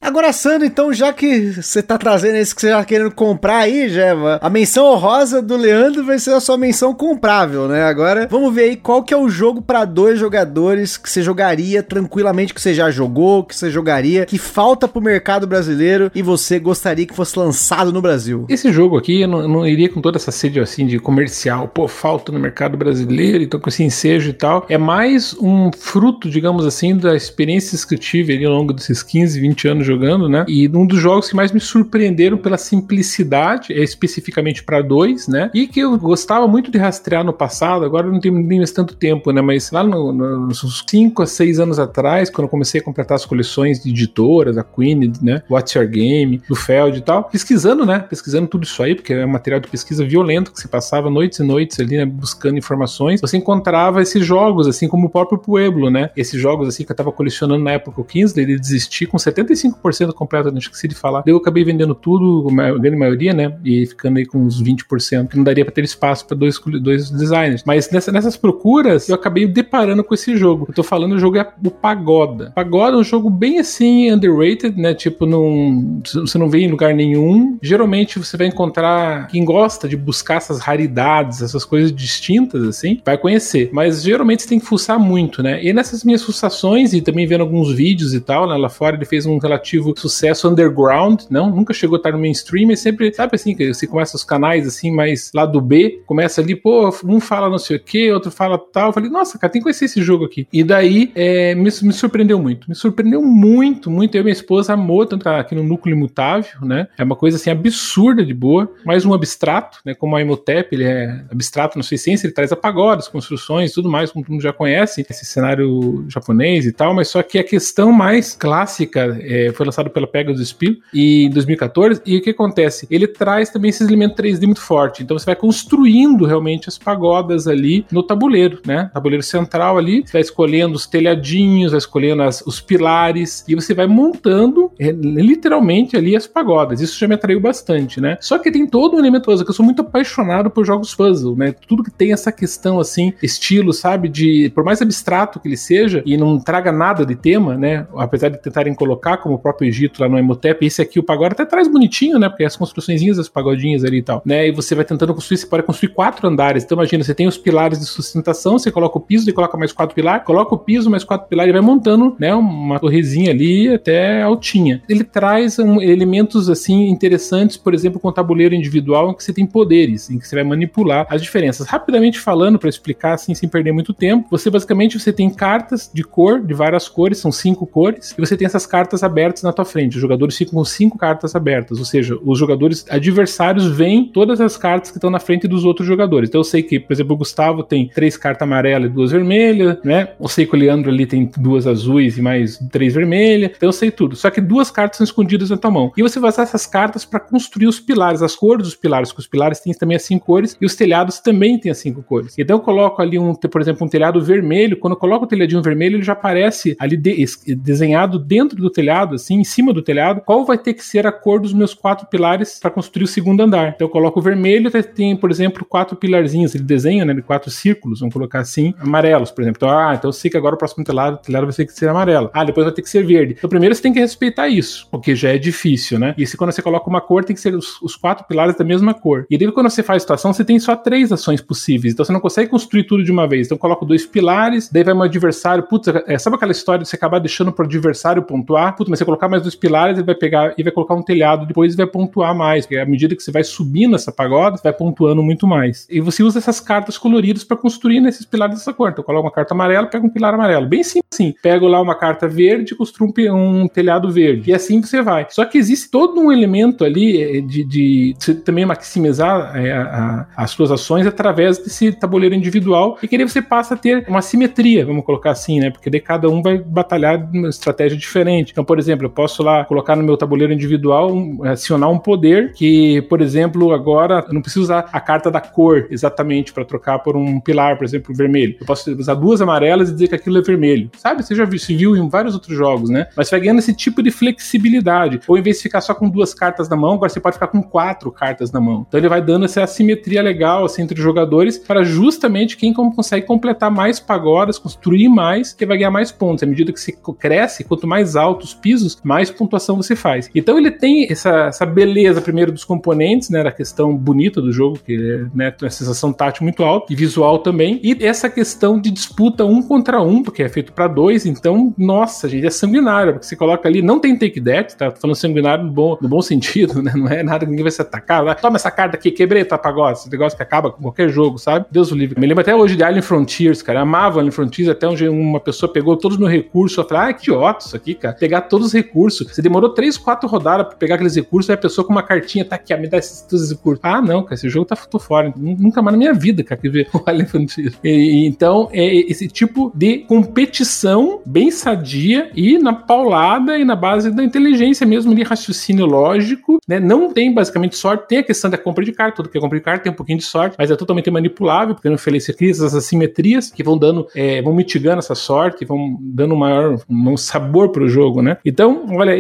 S1: Agora, Sandro, então, já que você tá trazendo esse que você tá querendo comprar aí, Jeva, a menção honrosa do Leandro vai ser a sua menção comprável, né? Agora, vamos ver aí qual que é o jogo para dois jogadores que você jogaria tranquilamente, que você já jogou, que você jogaria, que falta pro mercado brasileiro e você gostaria que fosse lançado no Brasil.
S2: Esse jogo aqui, eu não, eu não iria com toda essa sede, assim, de comercial, pô, falta no mercado brasileiro, então com esse ensejo e tal. É mais um fruto, digamos assim, das experiências que eu tive ali ao longo desses 15, 20 anos jogando, né? E um dos jogos que mais me surpreenderam pela simplicidade, é especificamente para dois, né? E que eu gostava muito de rastrear no passado, agora não tenho nem mais tanto tempo, né? Mas lá no, no, uns 5 a 6 anos atrás, quando eu comecei a completar as coleções de editoras, da Queen, né? What's Your Game, do Feld e tal, pesquisando, né? Pesquisando tudo isso aí, porque é um material de pesquisa violento que se passava noites e noites ali, né? Buscando informações, você encontrava esses jogos, assim como o próprio Pueblo, né? Esses jogos, assim, que eu tava colecionando na época o Kingsley, ele desistir com 75 100% completo, não esqueci de falar. Eu acabei vendendo tudo, a grande maioria, né? E ficando aí com uns 20%, que não daria para ter espaço para dois, dois designers. Mas nessa, nessas procuras, eu acabei deparando com esse jogo. Eu tô falando, o jogo é o Pagoda. Pagoda é um jogo bem assim, underrated, né? Tipo, não, você não vê em lugar nenhum. Geralmente você vai encontrar quem gosta de buscar essas raridades, essas coisas distintas, assim, vai conhecer. Mas geralmente você tem que fuçar muito, né? E nessas minhas fuçações e também vendo alguns vídeos e tal, né? Lá fora ele fez um relativo relativo sucesso underground, não, nunca chegou a estar no mainstream, mas sempre, sabe assim, que você começa os canais assim, mais lá do B, começa ali, pô, um fala não sei o que, outro fala tal, eu falei, nossa, cara, tem que conhecer esse jogo aqui. E daí, é, me, me surpreendeu muito, me surpreendeu muito, muito, eu e minha esposa amou, tanto aqui no núcleo imutável, né, é uma coisa assim, absurda de boa, mais um abstrato, né, como a Imhotep, ele é abstrato na sua essência, ele traz apagodas, construções, tudo mais, como todo mundo já conhece, esse cenário japonês e tal, mas só que a questão mais clássica é, foi lançado pela Pegasus Spiel e em 2014. E o que acontece? Ele traz também esses elementos 3D muito forte. Então você vai construindo realmente as pagodas ali no tabuleiro, né? Tabuleiro central ali, você vai escolhendo os telhadinhos, vai escolhendo as, os pilares e você vai montando é, literalmente ali as pagodas. Isso já me atraiu bastante, né? Só que tem todo um elemento puzzle que eu sou muito apaixonado por jogos puzzle, né? Tudo que tem essa questão assim, estilo, sabe? De por mais abstrato que ele seja e não traga nada de tema, né? Apesar de tentarem colocar como o próprio Egito, lá no Emotep. Esse aqui, o pagoda, até traz bonitinho, né? Porque as construções das pagodinhas ali e tal, né? E você vai tentando construir, você pode construir quatro andares. Então, imagina, você tem os pilares de sustentação, você coloca o piso e coloca mais quatro pilares, coloca o piso, mais quatro pilares e vai montando, né? Uma torrezinha ali até altinha. Ele traz um, elementos, assim, interessantes, por exemplo, com o tabuleiro individual, em que você tem poderes, em que você vai manipular as diferenças. Rapidamente falando, para explicar, assim, sem perder muito tempo, você basicamente você tem cartas de cor, de várias cores, são cinco cores, e você tem essas cartas abertas na tua frente. Os jogadores ficam com cinco cartas abertas, ou seja, os jogadores adversários veem todas as cartas que estão na frente dos outros jogadores. Então eu sei que, por exemplo, o Gustavo tem três cartas amarelas e duas vermelhas, né? Eu sei que o Leandro ali tem duas azuis e mais três vermelhas. Então eu sei tudo. Só que duas cartas são escondidas na tua mão. E você vai usar essas cartas para construir os pilares, as cores dos pilares, que os pilares têm também as cinco cores e os telhados também têm as cinco cores. Então eu coloco ali um, por exemplo, um telhado vermelho. Quando eu coloco o telhadinho vermelho, ele já aparece ali de, desenhado dentro do telhado, assim, em cima do telhado, qual vai ter que ser a cor dos meus quatro pilares para construir o segundo andar. Então eu coloco o vermelho, tem, por exemplo, quatro pilarzinhos, ele desenha, né, de quatro círculos, vamos colocar assim, amarelos, por exemplo. Então, ah, então eu sei que agora o próximo telhado, o telhado vai ter que ser amarelo. Ah, depois vai ter que ser verde. Então primeiro você tem que respeitar isso, o que já é difícil, né? E se quando você coloca uma cor, tem que ser os, os quatro pilares da mesma cor. E daí quando você faz a situação, você tem só três ações possíveis. Então você não consegue construir tudo de uma vez. Então coloco dois pilares, daí vai um adversário, putz, é, sabe aquela história de você acabar deixando pro adversário pontuar? Putz, mas você colocar mais dois pilares, ele vai pegar e vai colocar um telhado, depois vai pontuar mais, porque à medida que você vai subindo essa pagoda, você vai pontuando muito mais. E você usa essas cartas coloridas para construir nesses pilares dessa cor. Então coloca uma carta amarela, pega um pilar amarelo. Bem simples assim. Pego lá uma carta verde, construo um, um telhado verde. E assim você vai. Só que existe todo um elemento ali eh, de, de, de também maximizar é, a, as suas ações através desse tabuleiro individual e que aí você passa a ter uma simetria, vamos colocar assim, né? Porque daí cada um vai batalhar uma estratégia diferente. Então, por exemplo, eu posso lá colocar no meu tabuleiro individual, acionar um poder que, por exemplo, agora eu não preciso usar a carta da cor exatamente para trocar por um pilar, por exemplo, vermelho. Eu posso usar duas amarelas e dizer que aquilo é vermelho. Sabe? Você já viu, viu em vários outros jogos, né? Mas vai ganhando esse tipo de flexibilidade. Ou em vez de ficar só com duas cartas na mão, agora você pode ficar com quatro cartas na mão. Então ele vai dando essa assimetria legal assim, entre os jogadores para justamente quem consegue completar mais pagodas, construir mais, que vai ganhar mais pontos. À medida que você cresce, quanto mais altos os pisos, mais pontuação você faz. Então ele tem essa, essa beleza, primeiro, dos componentes, né? Da questão bonita do jogo, que né, tem uma sensação tátil muito alta, e visual também. E essa questão de disputa um contra um, porque é feito para dois, então, nossa, gente, é sanguinário, porque você coloca ali, não tem take death, tá? Tô falando sanguinário no bom, no bom [laughs] sentido, né? Não é nada que ninguém vai se atacar. Vai, Toma essa carta aqui, quebrei tua pagode, esse negócio que acaba com qualquer jogo, sabe? Deus o livre. Me lembro até hoje de Alien Frontiers, cara. Eu amava Alien Frontiers, até onde uma pessoa pegou todos os meus recursos. Eu falei, ah, que idiota isso aqui, cara. Pegar todos os recursos. Você demorou três, quatro rodadas pra pegar aqueles recursos, aí a pessoa com uma cartinha tá aqui, me dá esses, esses recursos. Ah, não, cara, esse jogo tá tô fora. Nunca mais na minha vida, cara, que ver [laughs] o Alien Frontiers. E, então, é esse tipo de competição bem sadia e na paulada e na base da inteligência mesmo, de raciocínio lógico, né? Não tem basicamente sorte, tem a questão da compra de carta, tudo que é compra de carta tem um pouquinho de sorte, mas é totalmente manipulável, porque no Felice cria essas assimetrias que vão dando, é, vão mitigando essa sorte, vão dando um maior um sabor pro jogo, né? Então, olha,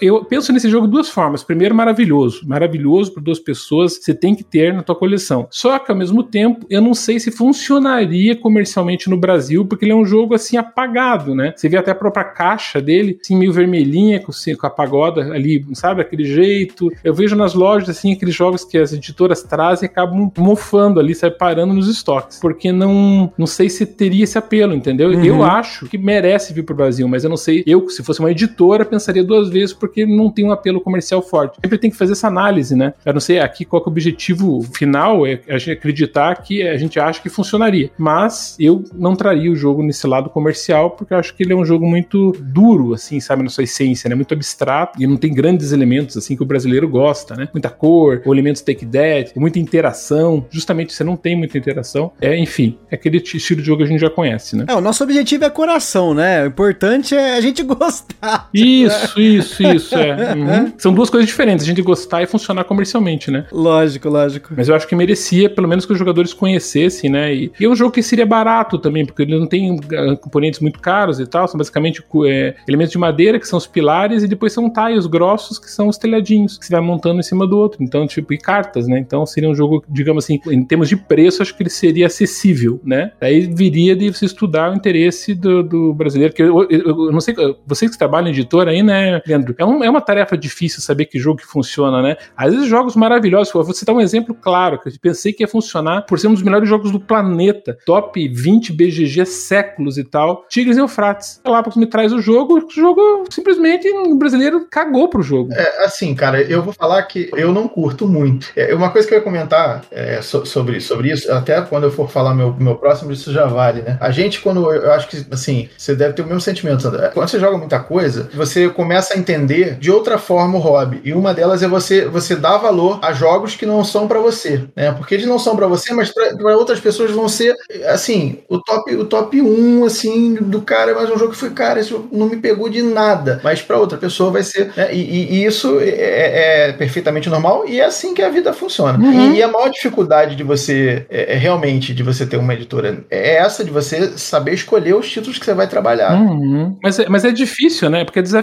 S2: eu penso nesse jogo de duas formas. Primeiro, maravilhoso, maravilhoso para duas pessoas, você tem que ter na tua coleção. Só que ao mesmo tempo, eu não sei se funcionaria comercialmente no Brasil, porque ele é um jogo assim apagado, né? Você vê até a própria caixa dele, assim, meio vermelhinha, com, assim, com a pagoda ali, sabe? Aquele jeito. Eu vejo nas lojas, assim, aqueles jogos que as editoras trazem e acabam mofando ali, sai parando nos estoques. Porque não, não sei se teria esse apelo, entendeu? Uhum. Eu acho que merece vir pro Brasil, mas eu não sei. Eu, se fosse uma editora, pensaria duas vezes porque não tem um apelo comercial forte. Sempre tem que fazer essa análise, né? Eu não sei aqui qual é o objetivo final, é a gente acreditar que a gente acha que funcionaria. Mas eu não traria o jogo nesse lado comercial, porque eu acho que ele é um jogo muito duro, assim, sabe, na sua essência, né? Muito abstrato e não tem grandes elementos, assim, que o brasileiro gosta, né? Muita cor, ou elementos take that, muita interação. Justamente você não tem muita interação. É, enfim, é aquele estilo de jogo que a gente já conhece, né?
S1: É, o nosso objetivo é coração, né? O importante é a gente [laughs] gostar.
S2: Isso, isso, isso, é. [laughs] Uhum. São duas coisas diferentes, a gente gostar e funcionar comercialmente, né?
S1: Lógico, lógico.
S2: Mas eu acho que merecia, pelo menos, que os jogadores conhecessem, né? E, e é um jogo que seria barato também, porque ele não tem ah, componentes muito caros e tal, são basicamente é, elementos de madeira, que são os pilares, e depois são taios grossos, que são os telhadinhos, que você vai montando em cima do outro. Então, tipo, e cartas, né? Então seria um jogo, digamos assim, em termos de preço, acho que ele seria acessível, né? Aí viria de você estudar o interesse do, do brasileiro, que eu, eu, eu, não sei, vocês que trabalham em editora aí, né, Leandro? É, um, é uma tarefa difícil saber que jogo que funciona, né? Às vezes jogos maravilhosos, vou citar um exemplo claro, que eu pensei que ia funcionar por ser um dos melhores jogos do planeta, top 20 BGG séculos e tal, Tigres e Eufrates. Lá porque me traz o jogo, o jogo simplesmente o brasileiro cagou pro jogo.
S3: É, assim, cara, eu vou falar que eu não curto muito. É, uma coisa que eu ia comentar é, so, sobre, sobre isso, até quando eu for falar meu, meu próximo, isso já vale, né? A gente, quando eu acho que, assim, você deve ter o mesmo sentimento, André. Quando você joga muita coisa, você você começa a entender de outra forma o hobby. E uma delas é você, você dar valor a jogos que não são para você, né? Porque eles não são para você, mas para outras pessoas vão ser, assim, o top, o top 1, assim, do cara, mas um jogo que foi, cara, isso não me pegou de nada. Mas para outra pessoa vai ser. Né? E, e, isso é, é, é, perfeitamente normal e é assim que a vida funciona. Uhum. E, e, a maior dificuldade de você, é, é, realmente, de você ter uma editora, é essa de você saber escolher os títulos que você vai trabalhar.
S2: Uhum. Mas, é, mas é difícil, né? Porque é desafiador.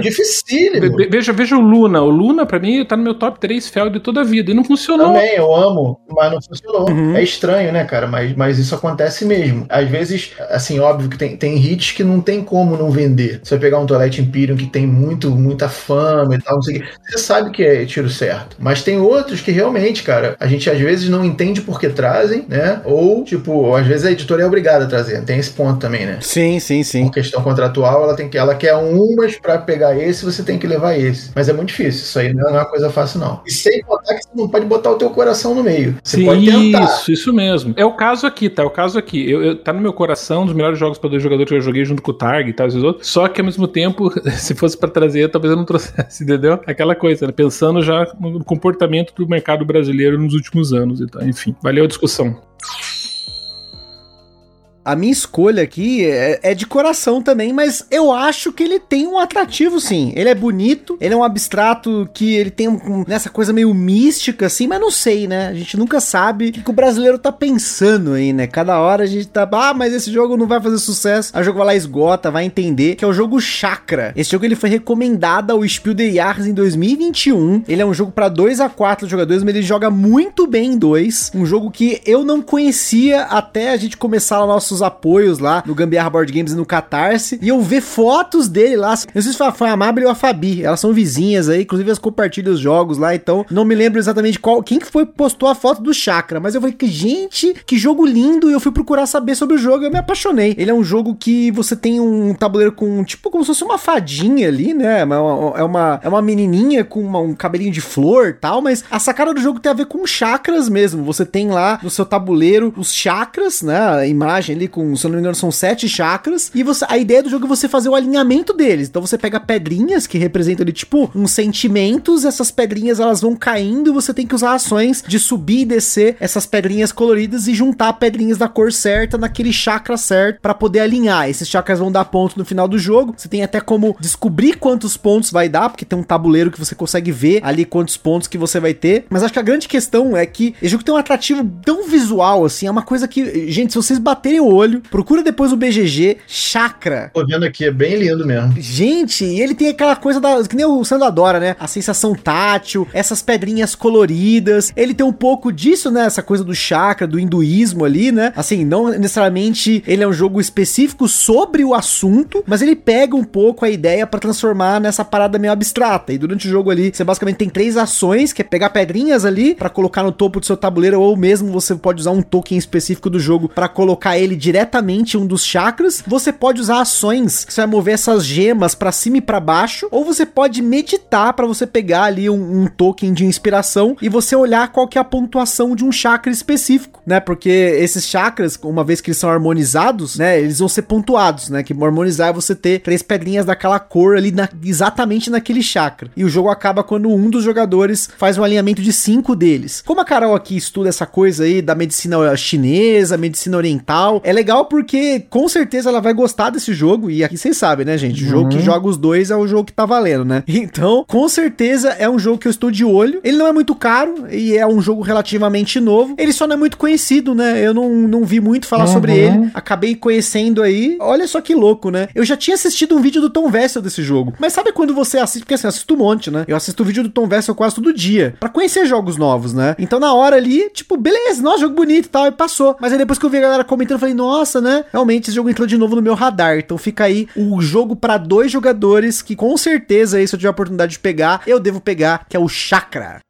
S3: Dificílimo.
S2: veja, veja o Luna. O Luna, para mim, tá no meu top 3 fel de toda a vida. E não funcionou.
S3: Também, eu amo, mas não funcionou. Uhum. É estranho, né, cara? Mas, mas isso acontece mesmo. Às vezes, assim, óbvio que tem, tem hits que não tem como não vender. Você vai pegar um Toilette Imperium que tem muito, muita fama e tal, não sei o que. Você sabe que é tiro certo. Mas tem outros que realmente, cara, a gente às vezes não entende por que trazem, né? Ou, tipo, às vezes a editora é obrigada a trazer. Tem esse ponto também, né?
S1: Sim, sim, sim.
S3: Uma questão contratual, ela tem que. Ela quer um, mas pra pegar esse, você tem que levar esse. Mas é muito difícil. Isso aí não é uma coisa fácil, não. E sem contar que você não pode botar o teu coração no meio. Você
S2: sim,
S3: pode
S2: tentar. Isso, isso mesmo. É o caso aqui, tá? É o caso aqui. Eu, eu, tá no meu coração, um dos melhores jogos para dois jogadores que eu joguei junto com o Targ e tal, esses outros. Só que ao mesmo tempo, [laughs] se fosse para trazer, talvez eu não trouxesse, [laughs] entendeu? Aquela coisa, né? Pensando já no comportamento do mercado brasileiro nos últimos anos e tal. Enfim, valeu a discussão.
S1: A minha escolha aqui é, é, de coração também, mas eu acho que ele tem um atrativo sim. Ele é bonito, ele é um abstrato que ele tem um, nessa coisa meio mística assim, mas não sei, né? A gente nunca sabe o que, que, o brasileiro tá pensando aí, né? Cada hora a gente tá, ah, mas esse jogo não vai fazer sucesso. A jogo vai lá esgota, vai entender que é o jogo Chakra. Esse jogo ele foi recomendado ao Spiel des Jahres em 2021. Ele é um jogo para 2 a 4 jogadores, mas ele joga muito bem em dois. Um jogo que eu não conhecia até a gente começar o nosso apoios lá no Gambiarra Board Games e no Catarse. E eu ver fotos dele lá. Eu sei se foi a Amabile ou a Fabi. Elas são vizinhas aí, inclusive elas compartilham os jogos lá. Então, não me lembro exatamente qual quem que foi postou a foto do Chakra. Mas eu falei que, gente, que jogo lindo. E eu fui procurar saber sobre o jogo. Eu me apaixonei. Ele é um jogo que você tem um tabuleiro com, tipo, como se fosse uma fadinha ali, né? É uma, é uma, é uma menininha com uma, um cabelinho de flor tal. Mas a sacada do jogo tem a ver com chakras mesmo. Você tem lá no seu tabuleiro os chakras, né? A imagem com, se eu não me engano, são sete chakras. E você, a ideia do jogo é você fazer o alinhamento deles. Então você pega pedrinhas que representam ali, tipo, uns sentimentos. Essas pedrinhas elas vão caindo e você tem que usar ações de subir e descer essas pedrinhas coloridas e juntar pedrinhas da cor certa naquele chakra certo para poder alinhar. Esses chakras vão dar ponto no final do jogo. Você tem até como descobrir quantos pontos vai dar, porque tem um tabuleiro que você consegue ver ali quantos pontos que você vai ter. Mas acho que a grande questão é que esse jogo tem um atrativo tão visual assim, é uma coisa que, gente, se vocês baterem o olho, procura depois o BGG Chakra.
S3: Tô vendo aqui, é bem lindo mesmo.
S1: Gente, e ele tem aquela coisa da. que nem o Sandro adora, né? A sensação tátil, essas pedrinhas coloridas. Ele tem um pouco disso, né? Essa coisa do chakra, do hinduísmo ali, né? Assim, não necessariamente ele é um jogo específico sobre o assunto, mas ele pega um pouco a ideia para transformar nessa parada meio abstrata. E durante o jogo ali, você basicamente tem três ações, que é pegar pedrinhas ali para colocar no topo do seu tabuleiro, ou mesmo você pode usar um token específico do jogo para colocar ele diretamente um dos chakras. Você pode usar ações que você vai mover essas gemas para cima e para baixo, ou você pode meditar para você pegar ali um, um, token de inspiração e você olhar qual que é a pontuação de um chakra específico, né? Porque esses chakras, uma vez que eles são harmonizados, né, eles vão ser pontuados, né? Que harmonizar é você ter três pedrinhas daquela cor ali na, exatamente naquele chakra. E o jogo acaba quando um dos jogadores faz um alinhamento de cinco deles. Como a Carol aqui estuda essa coisa aí da medicina chinesa, medicina oriental, é legal porque com certeza ela vai gostar desse jogo. E aqui vocês sabem, né, gente? O jogo que uhum. joga os dois é o jogo que tá valendo, né? [laughs] Então, com certeza é um jogo que eu estou de olho. Ele não é muito caro e é um jogo relativamente novo. Ele só não é muito conhecido, né? Eu não, não vi muito falar uhum. sobre ele. Acabei conhecendo aí. Olha só que louco, né? Eu já tinha assistido um vídeo do Tom Vessel desse jogo. Mas sabe quando você assiste? Porque assim, eu assisto um monte, né? Eu assisto o vídeo do Tom Vessel quase todo dia. para conhecer jogos novos, né? Então na hora ali, tipo, beleza, nossa, jogo bonito e tal, e passou. Mas aí depois que eu vi a galera comentando, eu falei, nossa, né? Realmente esse jogo entrou de novo no meu radar. Então fica aí o jogo para dois jogadores que com certeza aí, se eu tiver a oportunidade de pegar, eu devo pegar, que é o Chakra.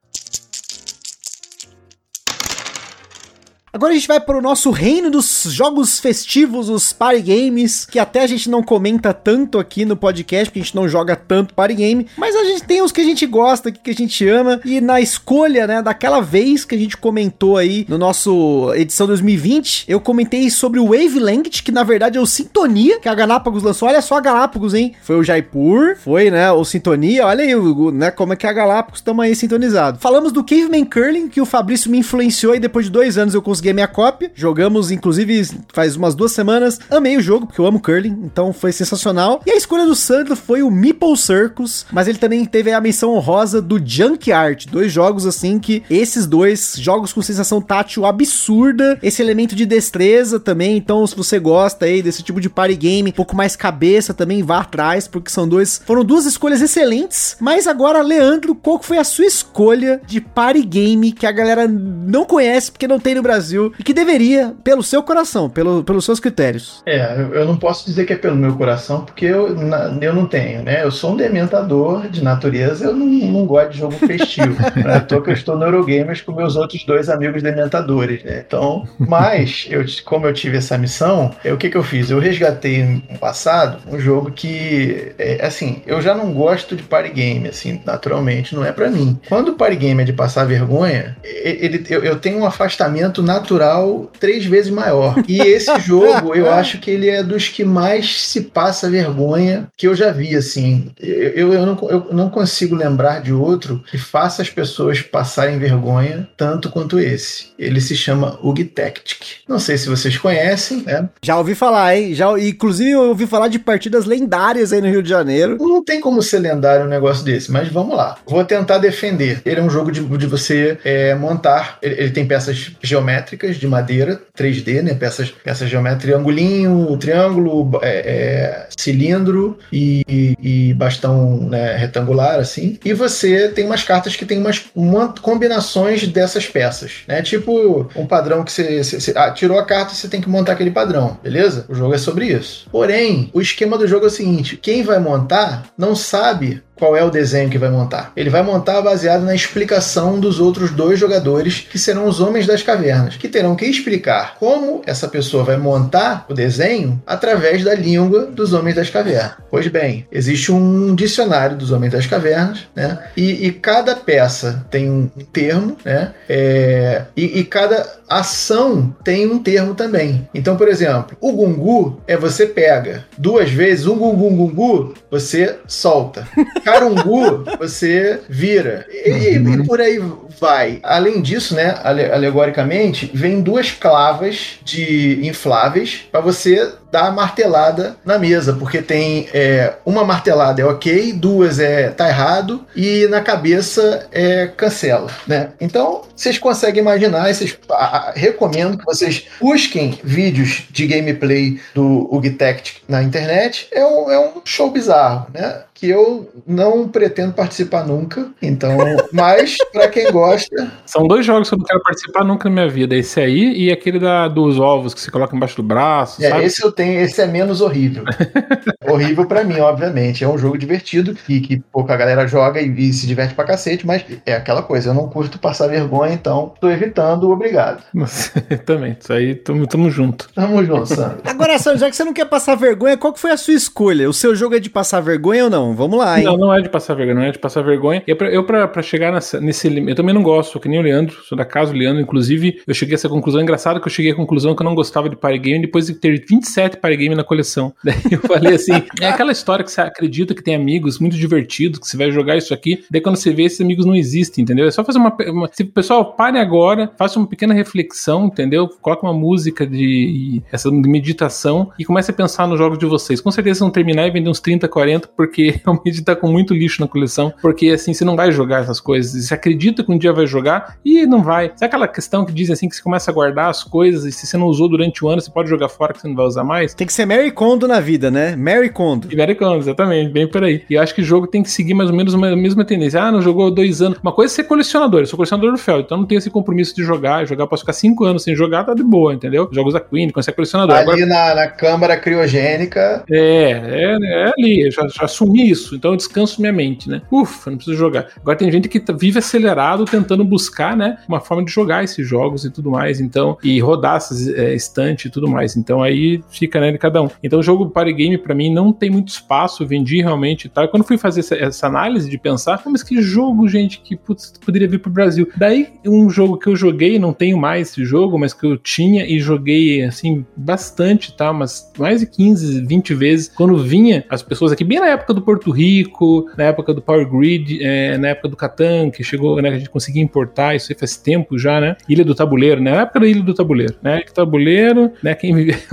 S1: Agora a gente vai para o nosso reino dos jogos festivos, os party games, que até a gente não comenta tanto aqui no podcast, porque a gente não joga tanto party game, mas a gente tem os que a gente gosta, que a gente ama, e na escolha, né, daquela vez que a gente comentou aí no nosso edição 2020, eu comentei sobre o Wavelength, que na verdade é o Sintonia, que a Galápagos lançou. Olha só a Galápagos, hein? Foi o Jaipur, foi, né, o Sintonia, olha aí, né, como é que é a Galápagos, estamos aí sintonizados. Falamos do Caveman Curling, que o Fabrício me influenciou e depois de dois anos eu consegui consegui a cópia. Jogamos, inclusive, faz umas duas semanas. Amei o jogo, porque eu amo curling, então foi sensacional. E a escolha do Sandro foi o Meeple Circus, mas ele também teve a menção honrosa do Junk Art. Dois jogos assim que esses dois jogos com sensação tátil absurda, esse elemento de destreza também. Então, se você gosta aí desse tipo de party game, um pouco mais cabeça também, vá atrás, porque são dois. Foram duas escolhas excelentes. Mas agora, Leandro, qual foi a sua escolha de party game que a galera não conhece porque não tem no Brasil? Brasil e que deveria, pelo seu coração, pelo, pelos seus critérios.
S3: É, eu não posso dizer que é pelo meu coração, porque eu, na, eu não tenho, né? Eu sou um dementador de natureza, eu não, não gosto de jogo festivo. [laughs] né? À toa que eu estou no Eurogamers com meus outros dois amigos dementadores, né? Então, mas, eu, como eu tive essa missão, eu, o que, que eu fiz? Eu resgatei no passado um jogo que, é, assim, eu já não gosto de party game, assim, naturalmente, não é para mim. Quando o party game é de passar vergonha, ele, eu, eu tenho um afastamento natural natural três vezes maior. E esse [laughs] jogo, eu acho que ele é dos que mais se passa vergonha que eu já vi, assim. Eu, eu, não, eu não consigo lembrar de outro que faça as pessoas passarem vergonha tanto quanto esse. Ele se chama Ug Tactic. Não sei se vocês conhecem, né?
S1: Já ouvi falar, hein? Já, inclusive, eu ouvi falar de partidas lendárias aí no Rio de Janeiro.
S3: Não tem como ser lendário um negócio desse, mas vamos lá. Vou tentar defender. Ele é um jogo de, de você é, montar. Ele, ele tem peças geométricas de madeira, 3D, né? Peças, peças geométricas, triangulinho, triângulo, é, é, cilindro e, e, bastão né, retangular, assim. E você tem umas cartas que tem umas uma, combinações dessas peças, né? Tipo um padrão que você, você, você ah, tirou a carta, você tem que montar aquele padrão, beleza? O jogo é sobre isso. Porém, o esquema do jogo é o seguinte: quem vai montar não sabe qual é o desenho que vai montar. Ele vai montar baseado na explicação dos outros dois jogadores, que serão os Homens das Cavernas, que terão que explicar como essa pessoa vai montar o desenho através da língua dos Homens das Cavernas. Pois bem, existe um dicionário dos Homens das Cavernas, né? E, e cada peça tem um termo, né? É, e, e cada ação tem um termo também. Então, por exemplo, o gungu é você pega duas vezes um gungu gungu, você solta. Carungu, você vira. E, uhum. e, por aí vai. Além disso, né, alegoricamente, vem duas clavas de infláveis para você a martelada na mesa, porque tem é, uma martelada é ok, duas é tá errado e na cabeça é cancela, né? Então vocês conseguem imaginar, vocês, a, a, recomendo que vocês busquem vídeos de gameplay do Ugtect na internet. É um, é um show bizarro, né? que eu não pretendo participar nunca. Então, [laughs] mas para quem gosta.
S2: São dois jogos que eu não quero participar nunca na minha vida. Esse aí e aquele da, dos ovos que se coloca embaixo do braço.
S3: É, sabe? esse eu tenho, esse é menos horrível. [laughs] horrível para mim, obviamente. É um jogo divertido e que pouca galera joga e, e, se diverte pra cacete, mas é aquela coisa, eu não curto passar vergonha, então tô evitando, obrigado. [laughs]
S2: Também, isso aí tamo, tamo junto.
S3: Tamo junto, Sandro.
S1: Agora, Sandro, já que você não quer passar vergonha, qual que foi a sua escolha? O seu jogo é de passar vergonha ou não? Vamos lá, hein?
S2: Não, não é de passar vergonha, não é de passar vergonha. E é pra, eu, pra, pra chegar nessa, nesse limite, eu também não gosto, que nem o Leandro, sou da casa do Leandro, inclusive, eu cheguei a essa conclusão. Engraçado que eu cheguei à conclusão que eu não gostava de party game depois de ter 27 party game na coleção. Daí [laughs] eu falei assim: é aquela história que você acredita que tem amigos muito divertidos, que você vai jogar isso aqui, daí quando você vê, esses amigos não existem, entendeu? É só fazer uma. uma se, pessoal, pare agora, faça uma pequena reflexão, entendeu? Coloque uma música de essa de meditação e comece a pensar nos jogos de vocês. Com certeza vão terminar e vender uns 30, 40, porque [laughs] realmente tá com muito lixo na coleção, porque assim, você não vai jogar essas coisas. Você acredita que um dia vai jogar e não vai. Sabe aquela questão que dizem assim que você começa a guardar as coisas e se você não usou durante o ano, você pode jogar fora que você não vai usar mais? Mais.
S1: Tem que ser Mary Kondo na vida, né? Mary Kondo.
S2: E Mary Kondo, exatamente, bem por aí. E eu acho que o jogo tem que seguir mais ou menos a mesma tendência. Ah, não jogou dois anos. Uma coisa é ser colecionador, eu sou colecionador do Feld, então não tenho esse compromisso de jogar. Jogar, posso ficar cinco anos sem jogar, tá de boa, entendeu? Jogos da Queen, quando você é colecionador.
S3: Ali Agora, na, na câmara criogênica.
S2: É, é, é ali, eu já, já assumi isso, então eu descanso minha mente, né? Ufa, não preciso jogar. Agora tem gente que tá, vive acelerado tentando buscar, né, uma forma de jogar esses jogos e tudo mais, então, e rodar essas é, estante e tudo mais. Então aí fica, né, de cada um. Então o jogo party game para mim não tem muito espaço, vendi realmente e tal. Quando fui fazer essa, essa análise de pensar, mas que jogo, gente, que putz, poderia vir pro Brasil. Daí um jogo que eu joguei, não tenho mais esse jogo, mas que eu tinha e joguei assim bastante, tá? Mas mais de 15, 20 vezes quando vinha as pessoas aqui, bem na época do Porto Rico, na época do Power Grid, é, na época do Catan, que chegou, né? A gente conseguia importar, isso aí faz tempo já, né? Ilha do Tabuleiro, né? Na época da Ilha do Tabuleiro, né? Que tabuleiro, né? Quem viveu [laughs]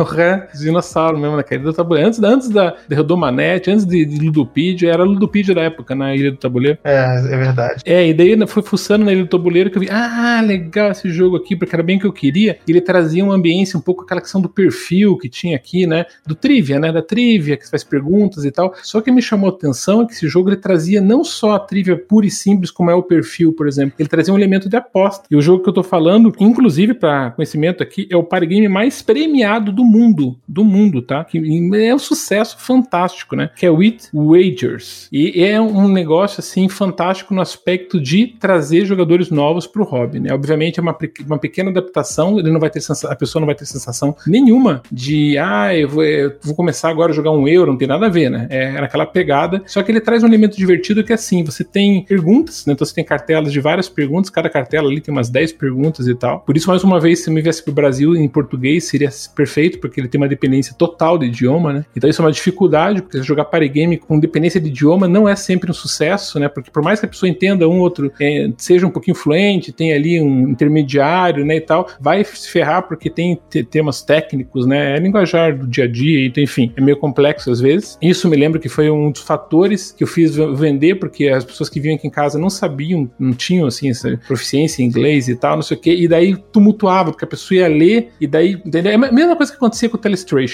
S2: os dinossauros mesmo, né? Ilha do Tabuleiro. Antes, antes da de Rodomanete, antes de, de Ludopedia, era Ludopedia da época, na Ilha do Tabuleiro.
S3: É, é verdade.
S2: É, e daí foi fuçando na Ilha do Tabuleiro que eu vi, ah, legal esse jogo aqui, porque era bem o que eu queria. Ele trazia uma ambiência um pouco aquela questão do perfil que tinha aqui, né? Do trivia, né? Da trivia, que você faz perguntas e tal. Só que me chamou a atenção é que esse jogo ele trazia não só a trivia pura e simples, como é o perfil, por exemplo. Ele trazia um elemento de aposta. E o jogo que eu tô falando, inclusive para conhecimento aqui, é o party game mais premiado do mundo. Do mundo, tá? Que é um sucesso fantástico, né? Que é o It Wagers. E é um negócio, assim, fantástico no aspecto de trazer jogadores novos pro hobby, né? Obviamente é uma, uma pequena adaptação, ele não vai ter a pessoa não vai ter sensação nenhuma de, ah, eu vou, eu vou começar agora a jogar um euro, não tem nada a ver, né? É aquela pegada. Só que ele traz um elemento divertido que é assim, você tem perguntas, né? Então você tem cartelas de várias perguntas, cada cartela ali tem umas 10 perguntas e tal. Por isso, mais uma vez, se me viesse pro Brasil em português, seria perfeito, porque ele tem uma dependência total de idioma, né? Então isso é uma dificuldade, porque jogar party game com dependência de idioma não é sempre um sucesso, né? Porque por mais que a pessoa entenda um outro, é, seja um pouquinho fluente, tem ali um intermediário, né, e tal, vai se ferrar porque tem temas técnicos, né? É linguajar do dia a dia, então, enfim, é meio complexo às vezes. Isso me lembra que foi um dos fatores que eu fiz vender, porque as pessoas que vinham aqui em casa não sabiam, não tinham, assim, essa proficiência em inglês e tal, não sei o quê, e daí tumultuava, porque a pessoa ia ler, e daí, entendeu? É a mesma coisa que acontecia com o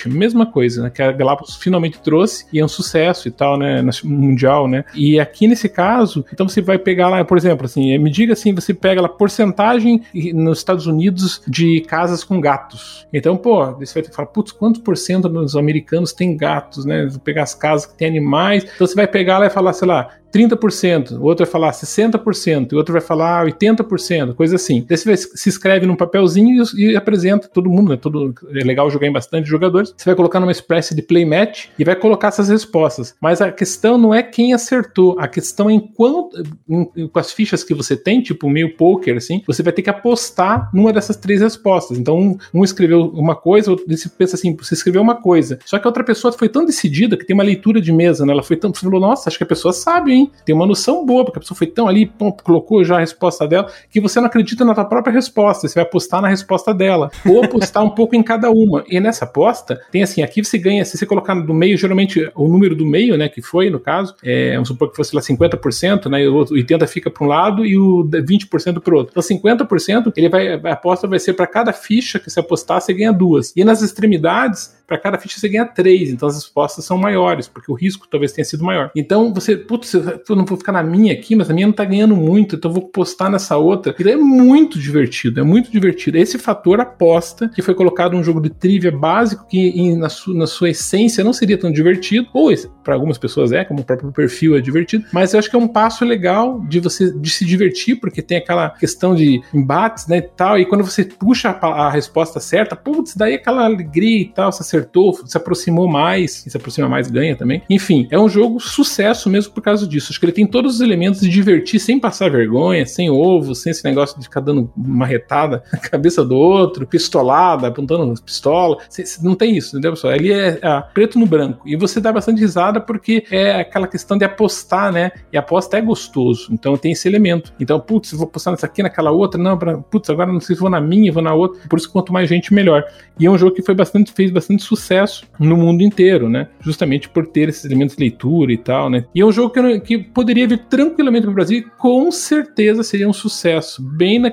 S2: Mesma coisa, né? Que a Galápagos finalmente trouxe, e é um sucesso e tal, né? Mundial, né? E aqui nesse caso, então você vai pegar lá, por exemplo, assim, me diga assim, você pega lá porcentagem nos Estados Unidos de casas com gatos. Então, pô, você vai ter que falar, putz, quantos por cento dos americanos têm gatos, né? Vou pegar as casas que têm animais. Então você vai pegar lá e falar, sei lá, 30%, o outro vai falar 60%, e o outro vai falar 80%, coisa assim. Daí você se escreve num papelzinho e, e, apresenta todo mundo, né? Todo, é legal jogar em bastante jogadores. Você vai colocar numa espécie de play match e vai colocar essas respostas. Mas a questão não é quem acertou, a questão é em quanto, em, com as fichas que você tem, tipo meio poker, assim, você vai ter que apostar numa dessas três respostas. Então, um, um escreveu uma coisa, outro pensa assim, você escreveu uma coisa. Só que a outra pessoa foi tão decidida que tem uma leitura de mesa, né? Ela foi tão, falou, nossa, acho que a pessoa sabe, hein? Tem uma noção boa, porque a pessoa foi tão ali, pum, colocou já a resposta dela, que você não acredita na tua própria resposta, você vai apostar na resposta dela, ou apostar um pouco em cada uma. E nessa aposta, tem assim, aqui você ganha, se você colocar no meio, geralmente o número do meio, né, que foi no caso, é, vamos supor que fosse lá 50%, né, o 80% fica para um lado e o 20% para o outro. Então 50%, ele vai, a aposta vai ser para cada ficha que você apostar, você ganha duas. E nas extremidades, para cada ficha você ganha três, então as respostas são maiores, porque o risco talvez tenha sido maior. Então você, putz, eu não vou ficar na minha aqui, mas a minha não tá ganhando muito, então eu vou postar nessa outra. E é muito divertido, é muito divertido. Esse fator aposta que foi colocado num jogo de trivia básico que na, su, na sua essência não seria tão divertido, ou para algumas pessoas é, como o próprio perfil é divertido, mas eu acho que é um passo legal de você de se divertir, porque tem aquela questão de embates, né, e tal, e quando você puxa a, a resposta certa, putz, daí aquela alegria e tal, você acertou, se aproximou mais, se aproxima mais ganha também. Enfim, é um jogo sucesso mesmo por causa disso. Acho que ele tem todos os elementos de divertir sem passar vergonha, sem ovo, sem esse negócio de ficar dando uma retada na [laughs] cabeça do outro, pistolada, apontando pistola. Não tem isso, entendeu, pessoal? Ali é, é preto no branco. E você dá bastante risada porque é aquela questão de apostar, né? E aposta é gostoso. Então tem esse elemento. Então, putz, vou apostar nessa aqui, naquela outra. Não, pra, putz, agora não sei se vou na minha, vou na outra. Por isso, quanto mais gente, melhor. E é um jogo que foi bastante, fez bastante sucesso no mundo inteiro, né? Justamente por ter esses elementos de leitura e tal, né? E é um jogo que, que poderia vir tranquilamente para o Brasil e com certeza seria um sucesso. Bem na,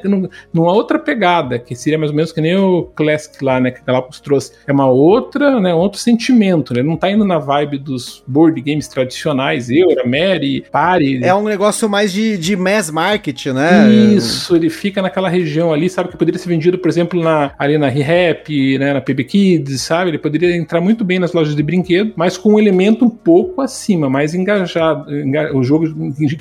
S2: numa outra pegada, que seria mais ou menos que nem o Classic lá, né? Que a Galápagos trouxe. É uma outra, né? Outro sentimento, né? Não tá indo na vibe dos board games tradicionais, Eura, Mary, Pare.
S1: É um negócio mais de, de mass market, né?
S2: Isso, ele fica naquela região ali, sabe? Que poderia ser vendido, por exemplo, na, ali na ReHap, né? Na PB Kids, sabe? Ele poderia entrar muito bem nas lojas de brinquedo, mas com um elemento um pouco acima, mais engajado. Enga, o jogo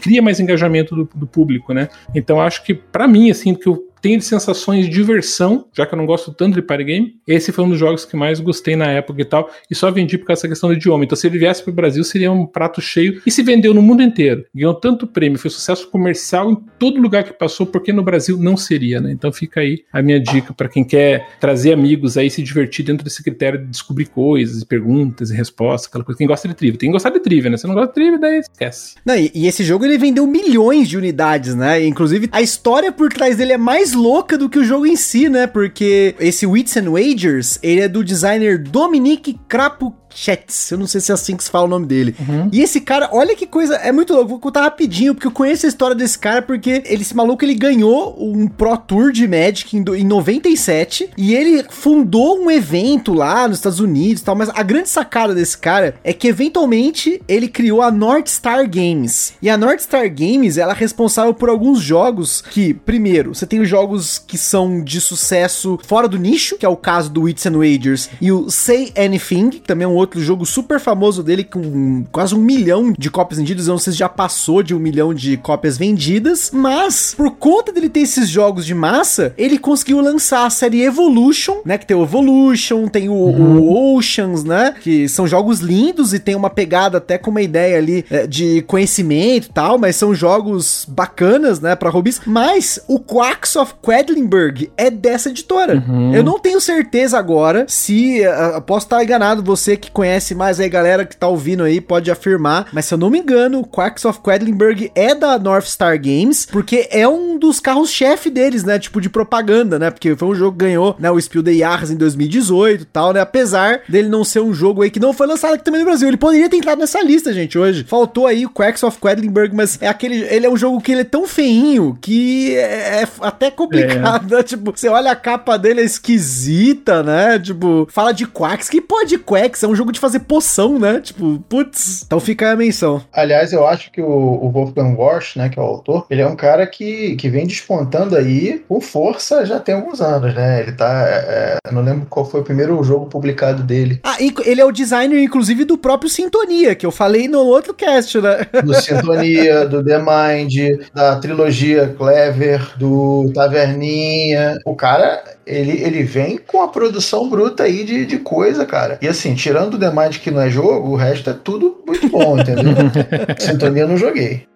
S2: cria mais engajamento do, do público, né? Então acho que, para mim, assim, que eu tem sensações de diversão, já que eu não gosto tanto de party game. Esse foi um dos jogos que mais gostei na época e tal, e só vendi por causa dessa questão do idioma. Então, se ele viesse para o Brasil, seria um prato cheio e se vendeu no mundo inteiro. Ganhou tanto prêmio, foi sucesso comercial em todo lugar que passou, porque no Brasil não seria, né? Então, fica aí a minha dica para quem quer trazer amigos aí, se divertir dentro desse critério de descobrir coisas, perguntas e respostas, aquela coisa. Quem gosta de trivia, tem que gostar de trivia, né? Se não gosta de trivia, daí esquece.
S1: Não, e, e esse jogo ele vendeu milhões de unidades, né? Inclusive, a história por trás dele é mais mais louca do que o jogo em si, né? Porque esse Wits and Wagers, ele é do designer Dominique Crapo Chats. Eu não sei se é assim que se fala o nome dele. Uhum. E esse cara, olha que coisa, é muito louco. Vou contar rapidinho, porque eu conheço a história desse cara, porque ele, esse maluco, ele ganhou um Pro Tour de Magic em, em 97 e ele fundou um evento lá nos Estados Unidos e tal. Mas a grande sacada desse cara é que, eventualmente, ele criou a North Star Games. E a North Star Games, ela é responsável por alguns jogos que, primeiro, você tem os jogos que são de sucesso fora do nicho, que é o caso do Wits and Wagers, e o Say Anything, que também é um outro jogo super famoso dele, com quase um milhão de cópias vendidas. Eu não sei se já passou de um milhão de cópias vendidas, mas por conta dele ter esses jogos de massa, ele conseguiu lançar a série Evolution, né? Que tem o Evolution, tem o, uhum. o Oceans, né? Que são jogos lindos e tem uma pegada até com uma ideia ali é, de conhecimento e tal, mas são jogos bacanas, né? Pra hobbies. Mas o Quacks of Quedlinburg é dessa editora. Uhum. Eu não tenho certeza agora se. Uh, posso estar enganado, você que que conhece mais aí, galera que tá ouvindo aí, pode afirmar. Mas se eu não me engano, o Quacks of Quedlinburg é da North Star Games, porque é um dos carros-chefe deles, né? Tipo, de propaganda, né? Porque foi um jogo que ganhou, né? O Spiel de Jahres em 2018 e tal, né? Apesar dele não ser um jogo aí que não foi lançado aqui também no Brasil. Ele poderia ter entrado nessa lista, gente, hoje. Faltou aí o Quacks of Quedlinburg, mas é aquele. Ele é um jogo que ele é tão feinho que é, é até complicado, é. né? [laughs] Tipo, você olha a capa dele, é esquisita, né? Tipo, fala de Quacks. Que pode Quacks? É um jogo de fazer poção, né? Tipo, putz. Então fica aí a menção.
S3: Aliás, eu acho que o, o Wolfgang Warsch, né, que é o autor, ele é um cara que, que vem despontando aí com força já tem alguns anos, né? Ele tá. É, é não lembro qual foi o primeiro jogo publicado dele.
S1: Ah, ele é o designer, inclusive, do próprio Sintonia, que eu falei no outro cast, né? [laughs]
S3: Do Sintonia, do The Mind, da trilogia Clever, do Taverninha. O cara, ele, ele vem com a produção bruta aí de, de coisa, cara. E assim, tirando tirando o que não é jogo, o resto é tudo muito bom, entendeu? [laughs] Sintonia eu não joguei.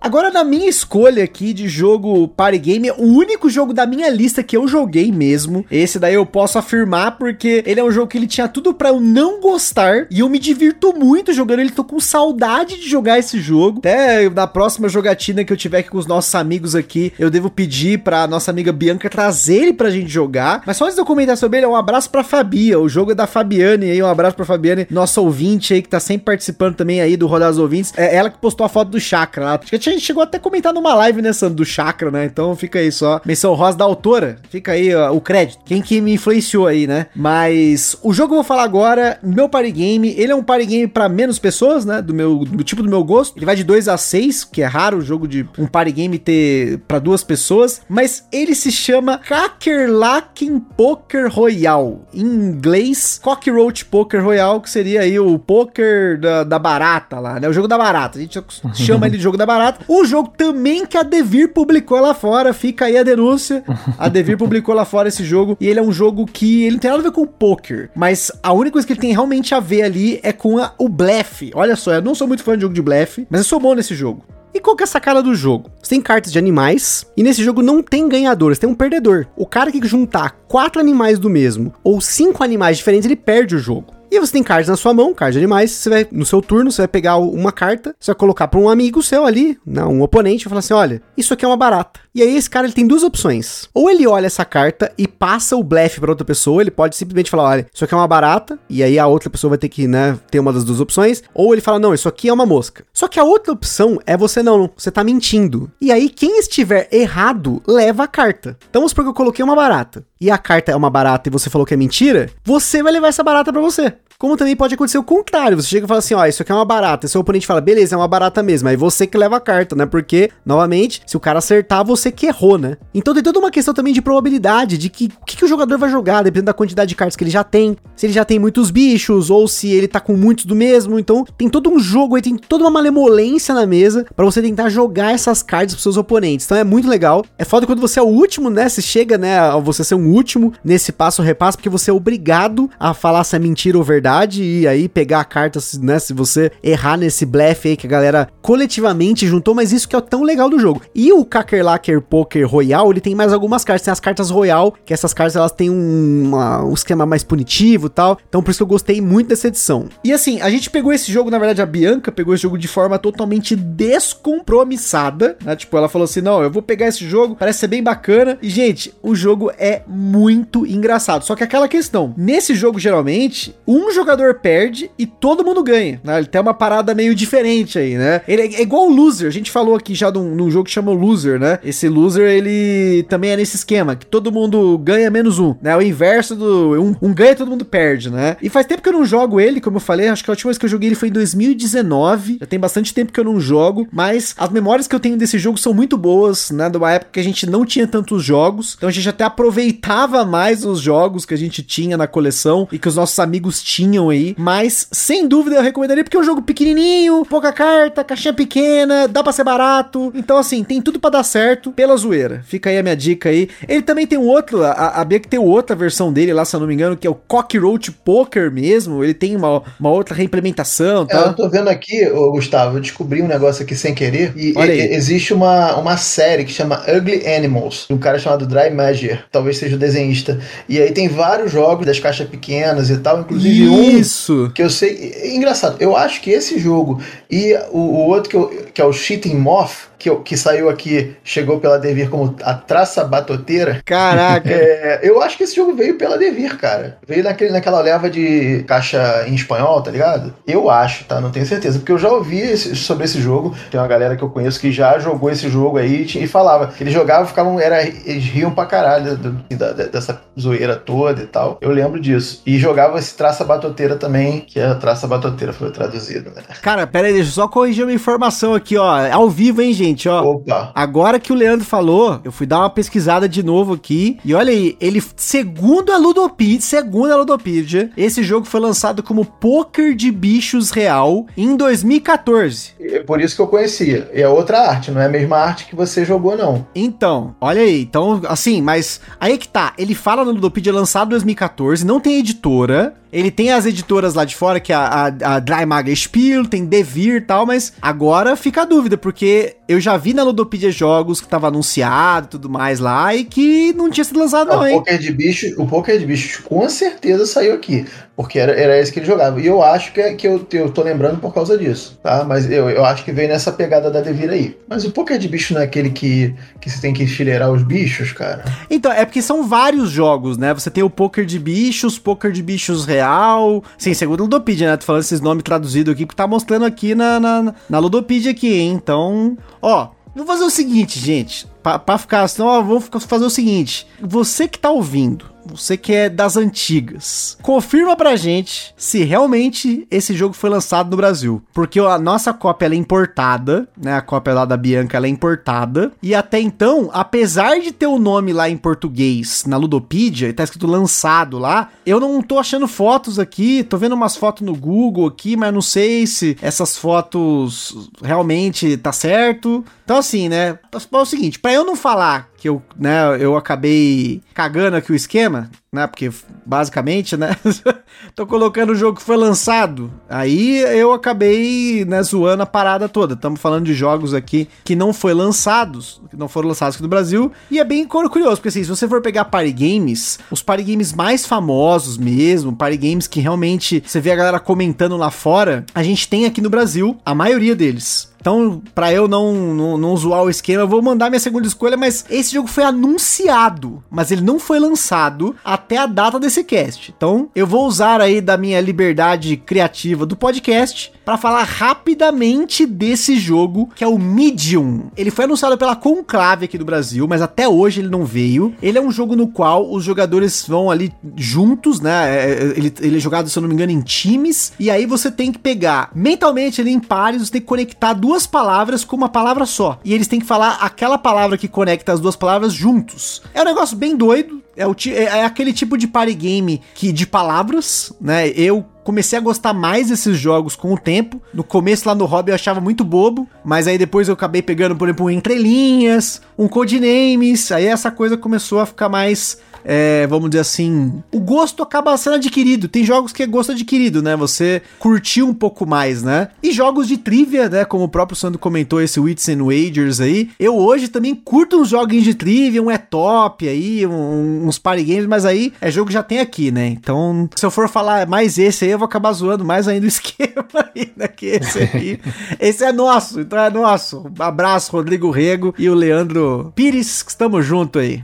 S1: Agora, na minha escolha aqui de jogo party game, o único jogo da minha lista que eu joguei mesmo, esse daí eu posso afirmar porque ele é um jogo que ele tinha tudo para eu não gostar e eu me divirto muito jogando ele. Tô com saudade de jogar esse jogo. Até na próxima jogatina que eu tiver aqui com os nossos amigos aqui, eu devo pedir pra nossa amiga Bianca trazer ele pra gente jogar. Mas só antes de eu comentar sobre ele, um abraço pra Fabia. O jogo é da Fabiane aí, um abraço pra Fabiane, nossa ouvinte aí que tá sempre participando também aí do Rodar os Ouvintes. É ela que postou a foto do Chakra lá. Acho que gente chegou até a comentar numa live, né, Sandro, do Chakra, né? Então fica aí só. Menção rosa da autora. Fica aí ó, o crédito. Quem que me influenciou aí, né? Mas o jogo que eu vou falar agora, meu party game, ele é um party game para menos pessoas, né? Do meu do tipo do meu gosto. Ele vai de 2 a 6, que é raro o jogo de um party game ter para duas pessoas, mas ele se chama Kakerlaken Poker Royale. Em inglês, Cockroach Poker Royale, que seria aí o poker da, da barata lá, né? O jogo da barata. A gente chama ele de jogo da barata. O jogo também que a Devir publicou lá fora, fica aí a denúncia. A Devir [laughs] publicou lá fora esse jogo e ele é um jogo que ele não tem nada a ver com o poker, mas a única coisa que ele tem realmente a ver ali é com a, o blefe. Olha só, eu não sou muito fã de jogo de blefe, mas eu sou bom nesse jogo. E qual que é a sacada do jogo? Você tem cartas de animais e nesse jogo não tem ganhador, você tem um perdedor. O cara que juntar quatro animais do mesmo ou cinco animais diferentes, ele perde o jogo. E você tem cards na sua mão, cards de animais. Você vai, no seu turno, você vai pegar uma carta, você vai colocar para um amigo seu ali, né, um oponente, e falar assim: olha, isso aqui é uma barata. E aí esse cara ele tem duas opções. Ou ele olha essa carta e passa o blefe para outra pessoa, ele pode simplesmente falar: olha, isso aqui é uma barata, e aí a outra pessoa vai ter que, né, ter uma das duas opções. Ou ele fala: não, isso aqui é uma mosca. Só que a outra opção é você não, você tá mentindo. E aí quem estiver errado leva a carta. Então vamos supor que eu coloquei uma barata e a carta é uma barata e você falou que é mentira, você vai levar essa barata para você. Como também pode acontecer o contrário. Você chega e fala assim: ó, isso aqui é uma barata. E seu oponente fala: beleza, é uma barata mesmo. Aí você que leva a carta, né? Porque, novamente, se o cara acertar, você que errou, né? Então tem toda uma questão também de probabilidade, de que o que, que, o jogador vai jogar, dependendo da quantidade de cartas que ele já tem. Se ele já tem muitos bichos, ou se ele tá com muitos do mesmo. Então tem todo um jogo aí, tem toda uma malemolência na mesa para você tentar jogar essas cartas pros seus oponentes. Então é muito legal. É foda quando você é o último, né? Você chega, né, a você ser um último nesse passo repasso, porque você é obrigado a falar se é mentira ou verdade verdade e aí pegar a carta, né? Se você errar nesse blefe aí que a galera coletivamente juntou, mas isso que é tão legal do jogo. E o Kakerlaker Poker Royal, ele tem mais algumas cartas. Tem as cartas Royal, que essas cartas elas têm um, uma, um esquema mais punitivo tal. Então por isso que eu gostei muito dessa edição. E assim, a gente pegou esse jogo, na verdade, a Bianca pegou esse jogo de forma totalmente descompromissada, né? Tipo, ela falou assim: não, eu vou pegar esse jogo, parece ser bem bacana. E, gente, o jogo é muito engraçado. Só que aquela questão, nesse jogo, geralmente, um jogador perde e todo mundo ganha, né? Ele tem uma parada meio diferente aí, né? Ele é, é igual o Loser, a gente falou aqui já num, num, jogo que chama Loser, né? Esse Loser, ele também é nesse esquema, que todo mundo ganha menos um, né? O inverso do um, um ganha todo mundo perde, né? E faz tempo que eu não jogo ele, como eu falei, acho que a última vez que eu joguei ele foi em 2019, já tem bastante tempo que eu não jogo, mas as memórias que eu tenho desse jogo são muito boas, né? De uma época que a gente não tinha tantos jogos, então a gente até aproveitava mais os jogos que a gente tinha na coleção e que os nossos amigos tinham aí, mas sem dúvida eu recomendaria porque é um jogo pequenininho, pouca carta, caixinha pequena, dá para ser barato. Então assim, tem tudo para dar certo pela zoeira. Fica aí a minha dica aí. Ele também tem um outro, a, a Beck tem outra versão dele lá, se eu não me engano, que é o Cockroach Poker mesmo. Ele tem uma, uma outra reimplementação, tá?
S3: É, eu tô vendo aqui, Gustavo, eu descobri um negócio aqui sem querer e, e existe uma, uma série que chama Ugly Animals, um cara chamado Dry Magic, talvez seja o desenhista. E aí tem vários jogos das caixas pequenas e tal, inclusive
S1: Isso.
S3: Isso. Que eu sei. É engraçado, eu acho que esse jogo e o, o outro que, eu, que é o Cheating Moth, que, que saiu aqui, chegou pela Devir como a traça batoteira.
S1: Caraca! [laughs]
S3: É, eu acho que esse jogo veio pela Devir, cara. Veio naquele, naquela leva de caixa em espanhol, tá ligado? Eu acho, tá? Não tenho certeza. Porque eu já ouvi esse, sobre esse jogo. Tem uma galera que eu conheço que já jogou esse jogo aí e, falava que eles jogavam ficavam. Era, eles riam pra caralho do, da, dessa zoeira toda e tal. Eu lembro disso. E jogava esse traça batoteira também, que é a traça batoteira, foi traduzido, né?
S1: Cara, pera aí, deixa eu só corrigir uma informação aqui, ó. Ao vivo, hein, gente? Seguinte, ó. Opa. Agora que o Leandro falou, eu fui dar uma pesquisada de novo aqui. E olha aí, ele, segundo a Ludopedia, segundo a Ludopedia, esse jogo foi lançado como Poker de Bichos Real em 2014.
S3: É por isso que eu conhecia. É outra arte, não é a mesma arte que você jogou, não.
S1: Então, olha aí. Então, assim, mas aí que tá. Ele fala no Ludopedia lançado em 2014, não tem editora. Ele tem as editoras lá de fora, que é a, a, a Dry Maga Spiel, tem Devir e tal, mas agora fica a dúvida, porque eu já vi na Ludopedia Jogos que tava anunciado e tudo mais lá, e que não tinha sido lançado não,
S3: não
S1: hein?
S3: O Poker de Bicho, o Poker de Bicho com certeza saiu aqui, porque era, era esse que ele jogava. E eu acho que, é, que eu, eu tô lembrando por causa disso, tá? Mas eu, eu acho que veio nessa pegada da Devir aí. Mas o Poker de Bicho não é aquele que, que você tem que enfileirar os bichos, cara?
S1: Então, é porque são vários jogos, né? Você tem o Poker de Bichos, Poker de Bichos Real. Sim, segundo Ludopedia, né? Tô falando esses nomes traduzidos aqui, que tá mostrando aqui na, na, na Ludopedia aqui, hein? Então, ó, vou fazer o seguinte, gente. Pra, pra ficar, senão, ó, vou fazer o seguinte. Você que tá ouvindo, você que é das antigas, confirma pra gente se realmente esse jogo foi lançado no Brasil. Porque a nossa cópia é importada, né? A cópia lá da Bianca é importada. E até então, apesar de ter o nome lá em português na Ludopedia, e tá escrito lançado lá, eu não tô achando fotos aqui, tô vendo umas fotos no Google aqui, mas não sei se essas fotos realmente tá certo. Então assim, né? É o seguinte, para eu não falar que eu, né, eu acabei cagando aqui o esquema, né? Porque basicamente, né? [laughs] tô colocando o jogo que foi lançado. Aí eu acabei, né, zoando a parada toda. Estamos falando de jogos aqui que não foi lançados, que não foram lançados aqui no Brasil. E é bem curioso, porque assim, se você for pegar party games, os party games mais famosos mesmo, party games que realmente você vê a galera comentando lá fora, a gente tem aqui no Brasil a maioria deles. Então, para eu não, não, não zoar o esquema, eu vou mandar minha segunda escolha, mas esse jogo foi anunciado, mas ele não foi lançado até a data desse cast. Então, eu vou usar aí da minha liberdade criativa do podcast para falar rapidamente desse jogo, que é o Medium. Ele foi anunciado pela Conclave aqui do Brasil, mas até hoje ele não veio. Ele é um jogo no qual os jogadores vão ali juntos, né? É, é, ele, ele é jogado, se eu não me engano, em times, e aí você tem que pegar mentalmente ali em pares, você tem que conectar duas palavras com uma palavra só. E eles têm que falar aquela palavra que conecta as duas palavras juntos. É um negócio bem doido. É, o, é, é aquele tipo de party game que de palavras, né? Eu comecei a gostar mais desses jogos com o tempo. No começo lá no hobby eu achava muito bobo, mas aí depois eu acabei pegando, por exemplo, um entrelinhas, um codenames, aí essa coisa começou a ficar mais é, vamos dizer assim, o gosto acaba sendo adquirido. Tem jogos que é gosto adquirido, né? Você curtiu um pouco mais, né? E jogos de trivia, né? Como o próprio Sandro comentou, esse Wits and Wagers aí. Eu hoje também curto uns joguinhos de trivia, um é top aí, um, uns party games, mas aí é jogo que já tem aqui, né? Então, se eu for falar mais esse aí, eu vou acabar zoando mais ainda o [laughs] esquema aí, né? Que esse aí. [laughs] esse é nosso, então é nosso. Um abraço, Rodrigo Rego e o Leandro Pires, que estamos junto aí.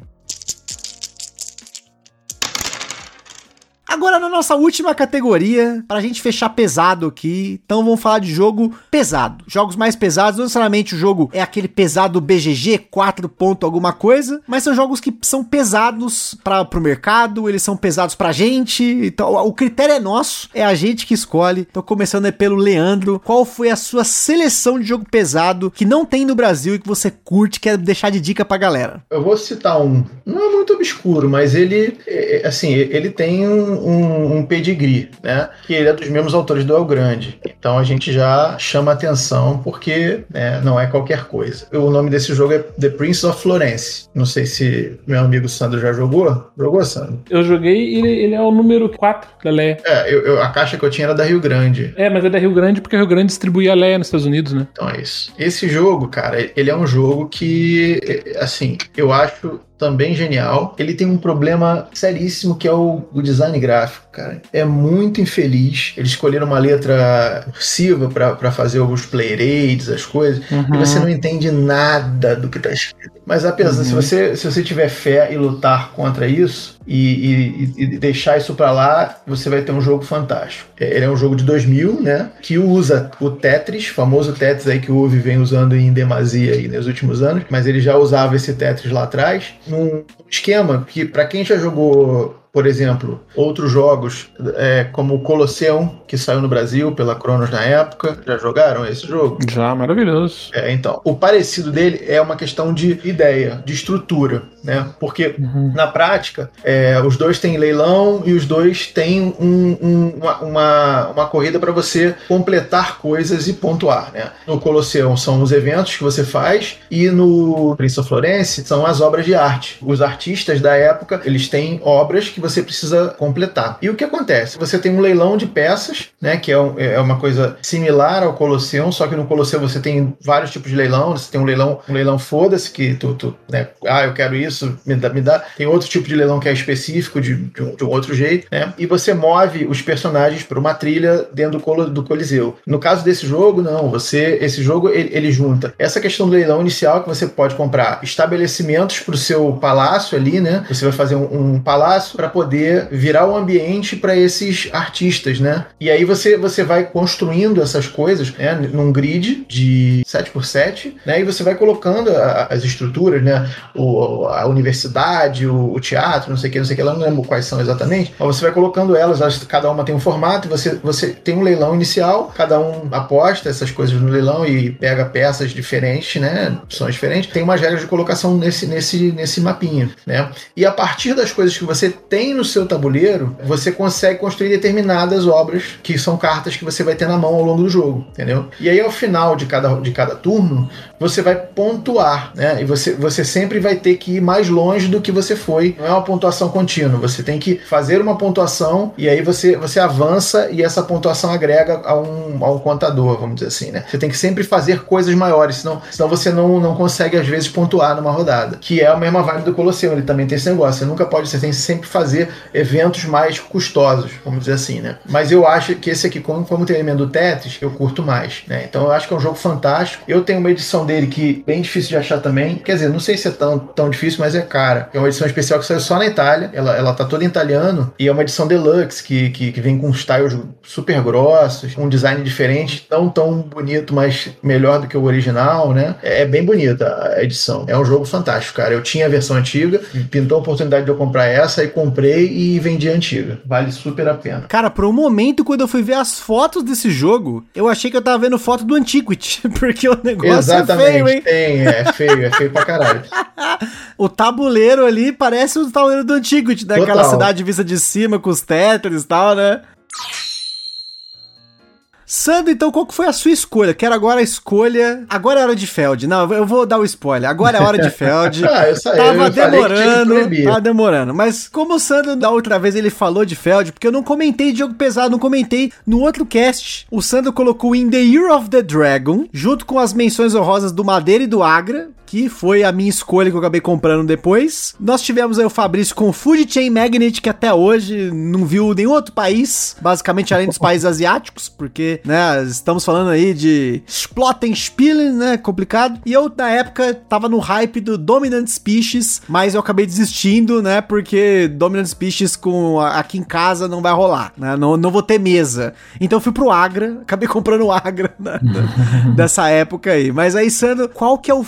S1: Agora na nossa última categoria, pra gente fechar pesado aqui, então vamos falar de jogo pesado. Jogos mais pesados, não necessariamente o jogo é aquele pesado BGG, 4 ponto alguma coisa, mas são jogos que são pesados para pro mercado, eles são pesados pra gente, então o critério é nosso, é a gente que escolhe. Então começando pelo Leandro, qual foi a sua seleção de jogo pesado que não tem no Brasil e que você curte, quer deixar de dica pra galera?
S3: Eu vou citar um, não é muito obscuro, mas ele, é, é, assim, ele tem um um, um pedigree, né? Que ele é dos mesmos autores do El Grande. Então a gente já chama atenção porque né, não é qualquer coisa. O nome desse jogo é The Prince of Florence. Não sei se meu amigo Sandro já jogou. Jogou, Sandro?
S2: Eu joguei e ele, ele, é o número 4 da Leia.
S3: É, eu, eu, a caixa que eu tinha era da Rio Grande.
S2: É, mas é da Rio Grande porque a Rio Grande distribuía a Leia nos Estados Unidos, né?
S3: Então é isso. Esse jogo, cara, ele é um jogo que, assim, eu acho também genial. Ele tem um problema seríssimo que é o, o design gráfico, cara. É muito infeliz. Eles escolheram uma letra cursiva para fazer os play rates, as coisas, uhum. e você não entende nada do que tá escrito. Mas apesar, uhum. se, você, se você tiver fé e lutar contra isso, e, e, e deixar isso para lá, você vai ter um jogo fantástico. É, ele é um jogo de 2000, né? Que usa o Tetris, famoso Tetris aí que o Uve vem usando em demasia aí nos últimos anos, mas ele já usava esse Tetris lá atrás, num esquema que, para quem já jogou por exemplo, outros jogos é, como o Colosseum, que saiu no Brasil pela Cronos na época. Já jogaram esse jogo?
S2: Já, maravilhoso.
S3: É, então. O parecido dele é uma questão de ideia, de estrutura, né? Porque uhum. na prática, é, os dois têm leilão e os dois têm um, um, uma, uma, uma, corrida para você completar coisas e pontuar, né? No Colosseum são os eventos que você faz e no Prince of Florence são as obras de arte. Os artistas da época, eles têm obras que você precisa completar. E o que acontece? Você tem um leilão de peças, né, que é, um, é uma coisa similar ao Colosseum, só que no Colosseum você tem vários tipos de leilão, você tem um leilão, um leilão foda-se, que tu, tu, né, ah, eu quero isso, me dá, me dá. Tem outro tipo de leilão que é específico, de, de, um, de um, outro jeito, né, e você move os personagens para uma trilha dentro do, do Coliseu. No caso desse jogo, não, você, esse jogo, ele, ele junta essa questão do leilão inicial, que você pode comprar estabelecimentos para o seu palácio ali, né, você vai fazer um, um palácio para poder virar o ambiente para esses artistas, né? E aí você, você vai construindo essas coisas né, num grid de 7x7, né? E você vai colocando a, as estruturas, né? O, a universidade, o, o, teatro, não sei o que, não sei o que, lá não lembro quais são exatamente, mas você vai colocando elas, cada uma tem um formato, você, você tem um leilão inicial, cada um aposta essas coisas no leilão e pega peças diferentes, né? Opções diferentes. Tem umas regras de colocação nesse, nesse, nesse mapinha, né? E a partir das coisas que você tem tem no seu tabuleiro, você consegue construir determinadas obras que são cartas que você vai ter na mão ao longo do jogo, entendeu? E aí ao final de cada, de cada turno, você vai pontuar, né? E você, você sempre vai ter que ir mais longe do que você foi. Não é uma pontuação contínua. Você tem que fazer uma pontuação e aí você, você avança e essa pontuação agrega a um, a um contador, vamos dizer assim, né? Você tem que sempre fazer coisas maiores, senão, senão você não, não consegue, às vezes, pontuar numa rodada. Que é a mesma vibe do Colosseum, ele também tem esse negócio. Você nunca pode, você tem que sempre fazer eventos mais custosos, vamos dizer assim, né? Mas eu acho que esse aqui, como, como tem elemento do Tetris, eu curto mais, né? Então eu acho que é um jogo fantástico. Eu tenho uma edição dele que é bem difícil de achar também. Quer dizer, não sei se é tão, tão difícil, mas é cara. É uma edição especial que saiu só na Itália. Ela, ela tá toda em italiano. E é uma edição deluxe que, que, que vem com styles super grossos, um design diferente, não tão bonito, mas melhor do que o original, né? É, é bem bonita a edição. É um jogo fantástico, cara. Eu tinha a versão antiga, pintou a oportunidade de eu comprar essa e comprei e vendi a antiga. Vale super a pena.
S1: Cara, por um momento, quando eu fui ver as fotos desse jogo, eu achei que eu tava vendo foto do Antiquity, [laughs] porque o negócio
S3: Exatamente,
S1: é feio, hein?
S3: tem, é feio, é feio pra caralho. [laughs]
S1: o tabuleiro ali parece o tabuleiro do Antiquity, daquela
S3: Total.
S1: cidade vista de cima com os Tetris e tal, né? Sandro, então qual que foi a sua escolha? Quero agora a escolha. Agora é hora de Feld. Não, eu vou dar o spoiler. Agora é hora de Feld. [laughs]
S3: Ah, eu saí,
S1: Tava
S3: eu
S1: demorando, tava demorando. Mas como o Sandro da outra vez ele falou de Feld, porque eu não comentei de jogo pesado, não comentei no outro cast. O Sandro colocou In the Year of the Dragon, junto com as menções honrosas do Madeira e do Agra, que foi a minha escolha que eu acabei comprando depois. Nós tivemos aí o Fabrício com Food Chain Magnet, que até hoje não viu nenhum outro país, basicamente além dos [laughs] países asiáticos, porque, né, estamos falando aí de Splottenspielen, né, complicado. E eu, na época, tava no hype do Dominant Species, mas eu acabei desistindo, né, porque Dominant Species com aqui em casa não vai rolar, né, não, não vou ter mesa. Então eu fui pro Agra, acabei [laughs] comprando o Agra né, [laughs] dessa época aí. Mas aí, Sandro, qual que é o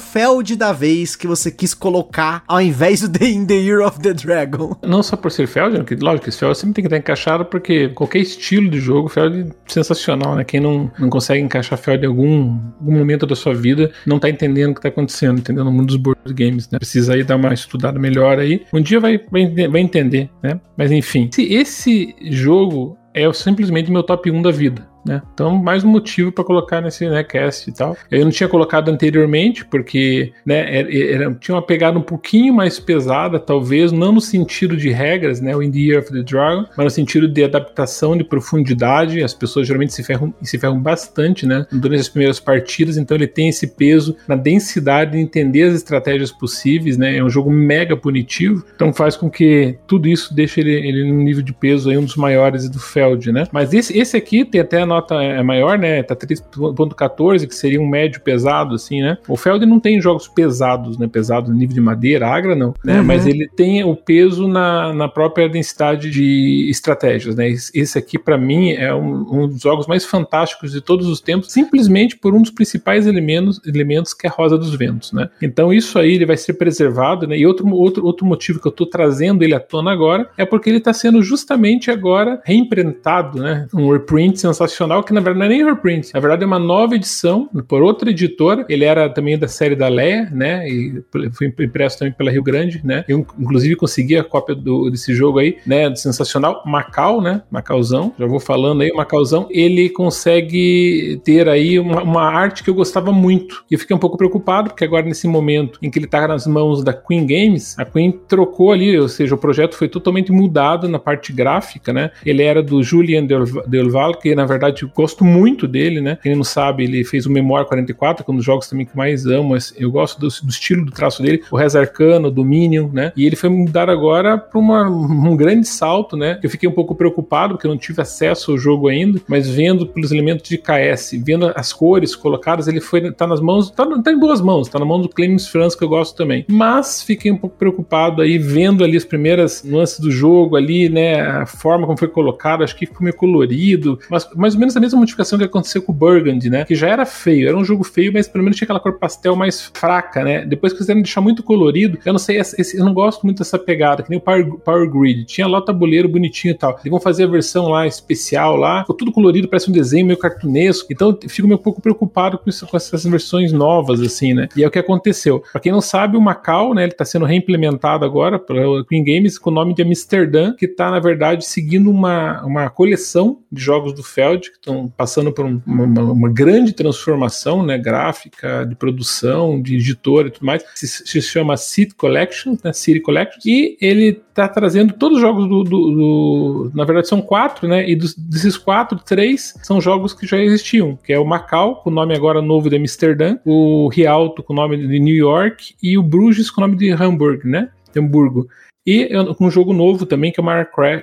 S1: Da vez que você quis colocar ao invés do [laughs] The In The Year of the Dragon?
S2: Não só por ser Feld, que lógico esse Feld sempre tem que estar encaixado, porque qualquer estilo de jogo, Feld é sensacional, né? Quem não, não consegue encaixar Feld em algum, algum momento da sua vida, não tá entendendo o que tá acontecendo, entendeu? No mundo dos board games, né? Precisa aí dar uma estudada melhor aí. Um dia vai, vai, vai entender, né? Mas enfim, esse, esse jogo é simplesmente meu top 1 da vida. Né? Então, mais um motivo para colocar nesse né, cast e tal. Eu não tinha colocado anteriormente, porque né, era, era- tinha uma pegada um pouquinho mais pesada, talvez, não no sentido de regras, né, o In the Year of the Dragon, mas no sentido de adaptação, de profundidade. As pessoas geralmente se ferram, se ferram bastante né, durante as primeiras partidas, então ele tem esse peso na densidade de entender as estratégias possíveis. Né, é um jogo mega punitivo, então faz com que tudo isso deixe ele, ele num nível de peso aí, um dos maiores do Feld. Né? Mas esse, esse aqui tem até a nota é maior, né? Tá 3.14, que seria um médio pesado, assim, né? O Feld não tem jogos pesados, né? Pesado no nível de madeira, Agra não, né?
S1: Uhum.
S2: Mas ele tem o peso na, na própria densidade de estratégias, né? Esse aqui, para mim, é um, um dos jogos mais fantásticos de todos os tempos, simplesmente por um dos principais elementos, elementos que é a Rosa dos Ventos, né? Então isso aí ele vai ser preservado, né? E outro, outro, outro motivo que eu tô trazendo ele à tona agora é porque ele tá sendo justamente agora reimprintado, né? Um reprint sensacional que na verdade não é nem reprint, na verdade é uma nova edição por outra editora. Ele era também da série da Leia, né? E foi impresso também pela Rio Grande, né? Eu inclusive consegui a cópia do, desse jogo aí, né? Sensacional. Macau, né? Macauzão, já vou falando aí, Macauzão, ele consegue ter aí uma, uma arte que eu gostava muito. E eu fiquei um pouco preocupado, porque agora nesse momento em que ele tá nas mãos da Queen Games, a Queen trocou ali, ou seja, o projeto foi totalmente mudado na parte gráfica, né? Ele era do Julian Del- Delval, que na verdade gosto muito dele, né? Quem não sabe, ele fez o Memoir 44, que é um dos jogos também que mais amo. Eu gosto do, do estilo do traço dele, o Res Arcano, o Dominion, né? E ele foi mudar agora para um grande salto, né? Eu fiquei um pouco preocupado, porque eu não tive acesso ao jogo ainda, mas vendo pelos elementos de KS, vendo as cores colocadas, ele foi tá nas mãos, tá, tá em boas mãos, tá na mão do Clemens Franz, que eu gosto também. Mas fiquei um pouco preocupado aí, vendo ali as primeiras nuances do jogo ali, né? A forma como foi colocado, acho que ficou meio colorido, mas, mas ou menos a mesma modificação que aconteceu com o Burgundy, né? Que já era feio, era um jogo feio, mas pelo menos tinha aquela cor pastel mais fraca, né? Depois quiseram deixar muito colorido, eu não sei, eu não gosto muito dessa pegada, que nem o Power, Power Grid. Tinha lá o tabuleiro bonitinho e tal. Eles vão fazer a versão lá especial lá, ficou tudo colorido, parece um desenho meio cartunesco. Então eu fico meio um pouco preocupado com, isso, com essas versões novas, assim, né? E é o que aconteceu. Pra quem não sabe, o Macau, né? Ele tá sendo reimplementado agora pela Queen Games com o nome de Amsterdã, que tá, na verdade, seguindo uma, uma coleção de jogos do Feld, que estão passando por um, uma, uma, grande transformação, né? Gráfica, de produção, de editora e tudo mais. Se, se chama City Collection, né? City Collection. E ele tá trazendo todos os jogos do, do, do, Na verdade, são quatro, né? E dos, desses quatro, três são jogos que já existiam, que é o Macau, com o nome agora novo de Amsterdã, o Rialto, com o nome de New York, e o Bruges, com o nome de Hamburg, né? Hamburgo. E um jogo novo também, que é o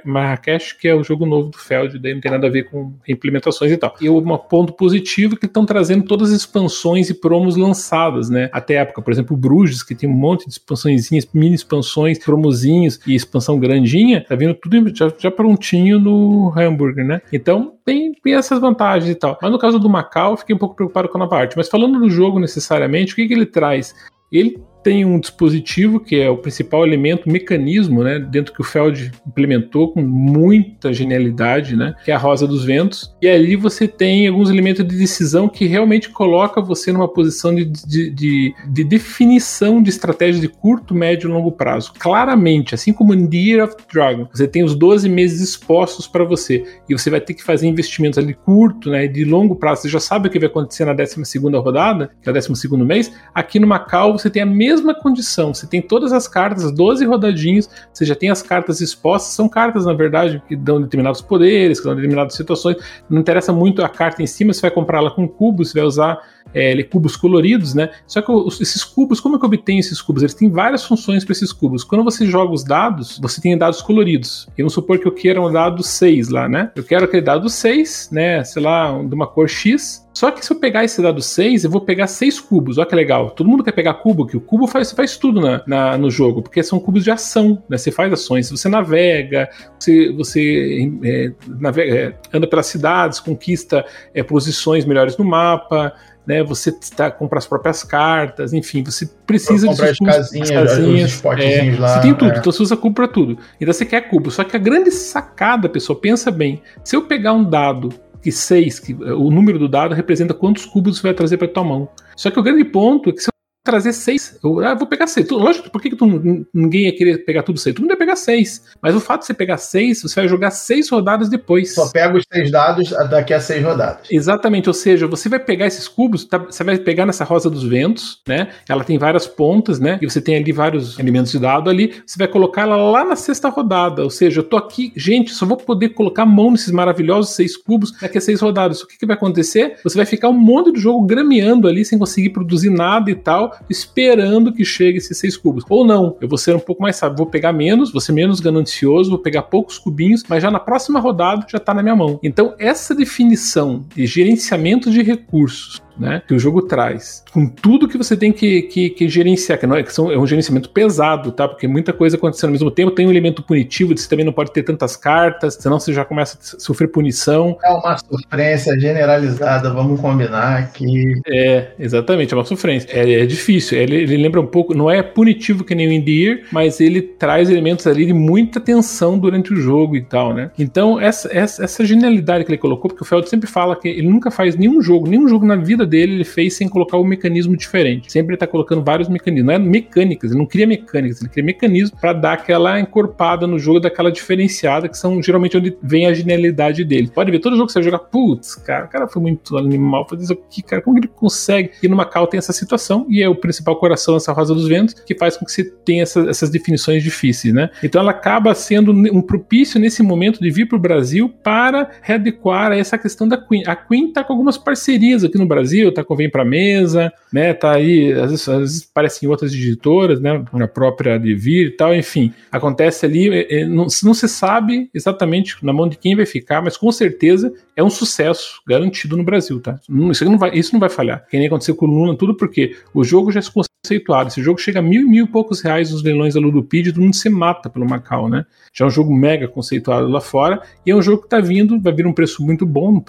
S2: Marrakech, que é o jogo novo do Feld, daí não tem nada a ver com implementações e tal. E um ponto positivo é que estão trazendo todas as expansões e promos lançadas, né? Até época, por exemplo, Bruges, que tem um monte de expansões, mini expansões, promozinhos e expansão grandinha, tá vindo tudo já, já prontinho no Hamburger, né? Então, tem, tem essas vantagens e tal. Mas no caso do Macau, fiquei um pouco preocupado com a parte. Mas falando do jogo necessariamente, o que, que ele traz? Ele tem um dispositivo que é o principal elemento, mecanismo, né, dentro que o Feld implementou com muita genialidade, né, que é a rosa dos ventos. E ali você tem alguns elementos de decisão que realmente coloca você numa posição de, de, de, de definição de estratégia de curto, médio e longo prazo. Claramente, assim como em The Year of Dragon, você tem os 12 meses expostos para você e você vai ter que fazer investimentos ali curto, né, de longo prazo. Você já sabe o que vai acontecer na 12 segunda rodada, que é o 12 segundo mês. Aqui no Macau você tem a mesma mesma condição. Você tem todas as cartas, 12 rodadinhos, você já tem as cartas expostas, são cartas, na verdade, que dão determinados poderes, que dão determinadas situações. Não interessa muito a carta em cima, você vai comprar ela com cubos, você vai usar é, cubos coloridos, né? Só que os, esses cubos, como é que eu obtenho esses cubos? Eles têm várias funções para esses cubos. Quando você joga os dados, você tem dados coloridos. E vamos supor que eu queira um dado 6 lá, né? Eu quero aquele dado 6, né? Sei lá, de uma cor X, só que se eu pegar esse dado 6, eu vou pegar 6 cubos. Olha que legal. Todo mundo quer pegar cubo, que o cubo faz, faz tudo na, na, no jogo, porque são cubos de ação, né? Você faz ações, você navega, você, você é, navega, é, anda pelas cidades, conquista é, posições melhores no mapa, né? Você está compra as próprias cartas, enfim, você precisa
S3: de as casinhas, as casinhas,
S2: é, lá, Você tem tudo, é. então você usa cubo para tudo. Então você quer cubo. Só que a grande sacada, pessoal, pensa bem. Se eu pegar um dado que 6, que o número do dado representa quantos cubos você vai trazer para tua mão. Só que o grande ponto é que se trazer seis. Eu ah, vou pegar seis. Lógico, por que, que tu, ninguém ia querer pegar tudo seis? Todo mundo ia pegar seis. Mas o fato de você pegar seis, você vai jogar seis rodadas depois.
S3: Só pega os seis dados daqui a seis rodadas.
S2: Exatamente, ou seja, você vai pegar esses cubos, tá, você vai pegar nessa rosa dos ventos, né? Ela tem várias pontas, né? E você tem ali vários elementos de dado ali. Você vai colocar ela lá na sexta rodada. Ou seja, eu tô aqui, gente, só vou poder colocar a mão nesses maravilhosos seis cubos daqui a seis rodadas. O que, que vai acontecer? Você vai ficar um monte de jogo grameando ali sem conseguir produzir nada e tal esperando que chegue esses seis cubos. Ou não, eu vou ser um pouco mais sábio, vou pegar menos, vou ser menos ganancioso, vou pegar poucos cubinhos, mas já na próxima rodada já está na minha mão. Então, essa definição de gerenciamento de recursos né, que o jogo traz, com tudo que você tem que, que, que gerenciar, que, não é, que são, é um gerenciamento pesado, tá? Porque muita coisa acontecendo ao mesmo tempo, tem um elemento punitivo, você também não pode ter tantas cartas, senão você já começa a sofrer punição.
S3: É uma sofrência generalizada, vamos combinar aqui.
S2: É, exatamente, é uma sofrência. É, é difícil, ele, ele, lembra um pouco, não é punitivo que nem o Indir, mas ele traz elementos ali de muita tensão durante o jogo e tal, né? Então, essa, essa, essa genialidade que ele colocou, porque o Feld sempre fala que ele nunca faz nenhum jogo, nenhum jogo na vida dele ele fez sem colocar um mecanismo diferente. Sempre ele tá colocando vários mecanismos. Não é mecânicas, ele não cria mecânicas, ele cria mecanismos para dar aquela encorpada no jogo, daquela diferenciada, que são geralmente onde vem a genialidade dele. Pode ver, todo jogo que você vai jogar, putz, cara, o cara foi muito animal, fazer isso aqui, cara, como ele consegue? E no Macau tem essa situação, e é o principal coração dessa Rosa dos Ventos, que faz com que você tenha essa, essas definições difíceis, né? Então ela acaba sendo um propício nesse momento de vir para o Brasil para readequar a essa questão da Queen. A Queen tá com algumas parcerias aqui no Brasil, Brasil, tá com Vem Pra Mesa, né? Tá aí, às vezes, às vezes aparece em outras editoras, né? A própria Devir e tal, enfim. Acontece ali, é, é, não, não se sabe exatamente na mão de quem vai ficar, mas com certeza é um sucesso garantido no Brasil, tá? Isso não vai, isso não vai falhar. Que nem aconteceu com o Luna, tudo porque o jogo já se conceituado. Esse jogo chega a mil, mil e poucos reais nos leilões da Ludopedia e todo mundo se mata pelo Macau, né? Já é um jogo mega conceituado lá fora e é um jogo que tá vindo, vai vir um preço muito bom.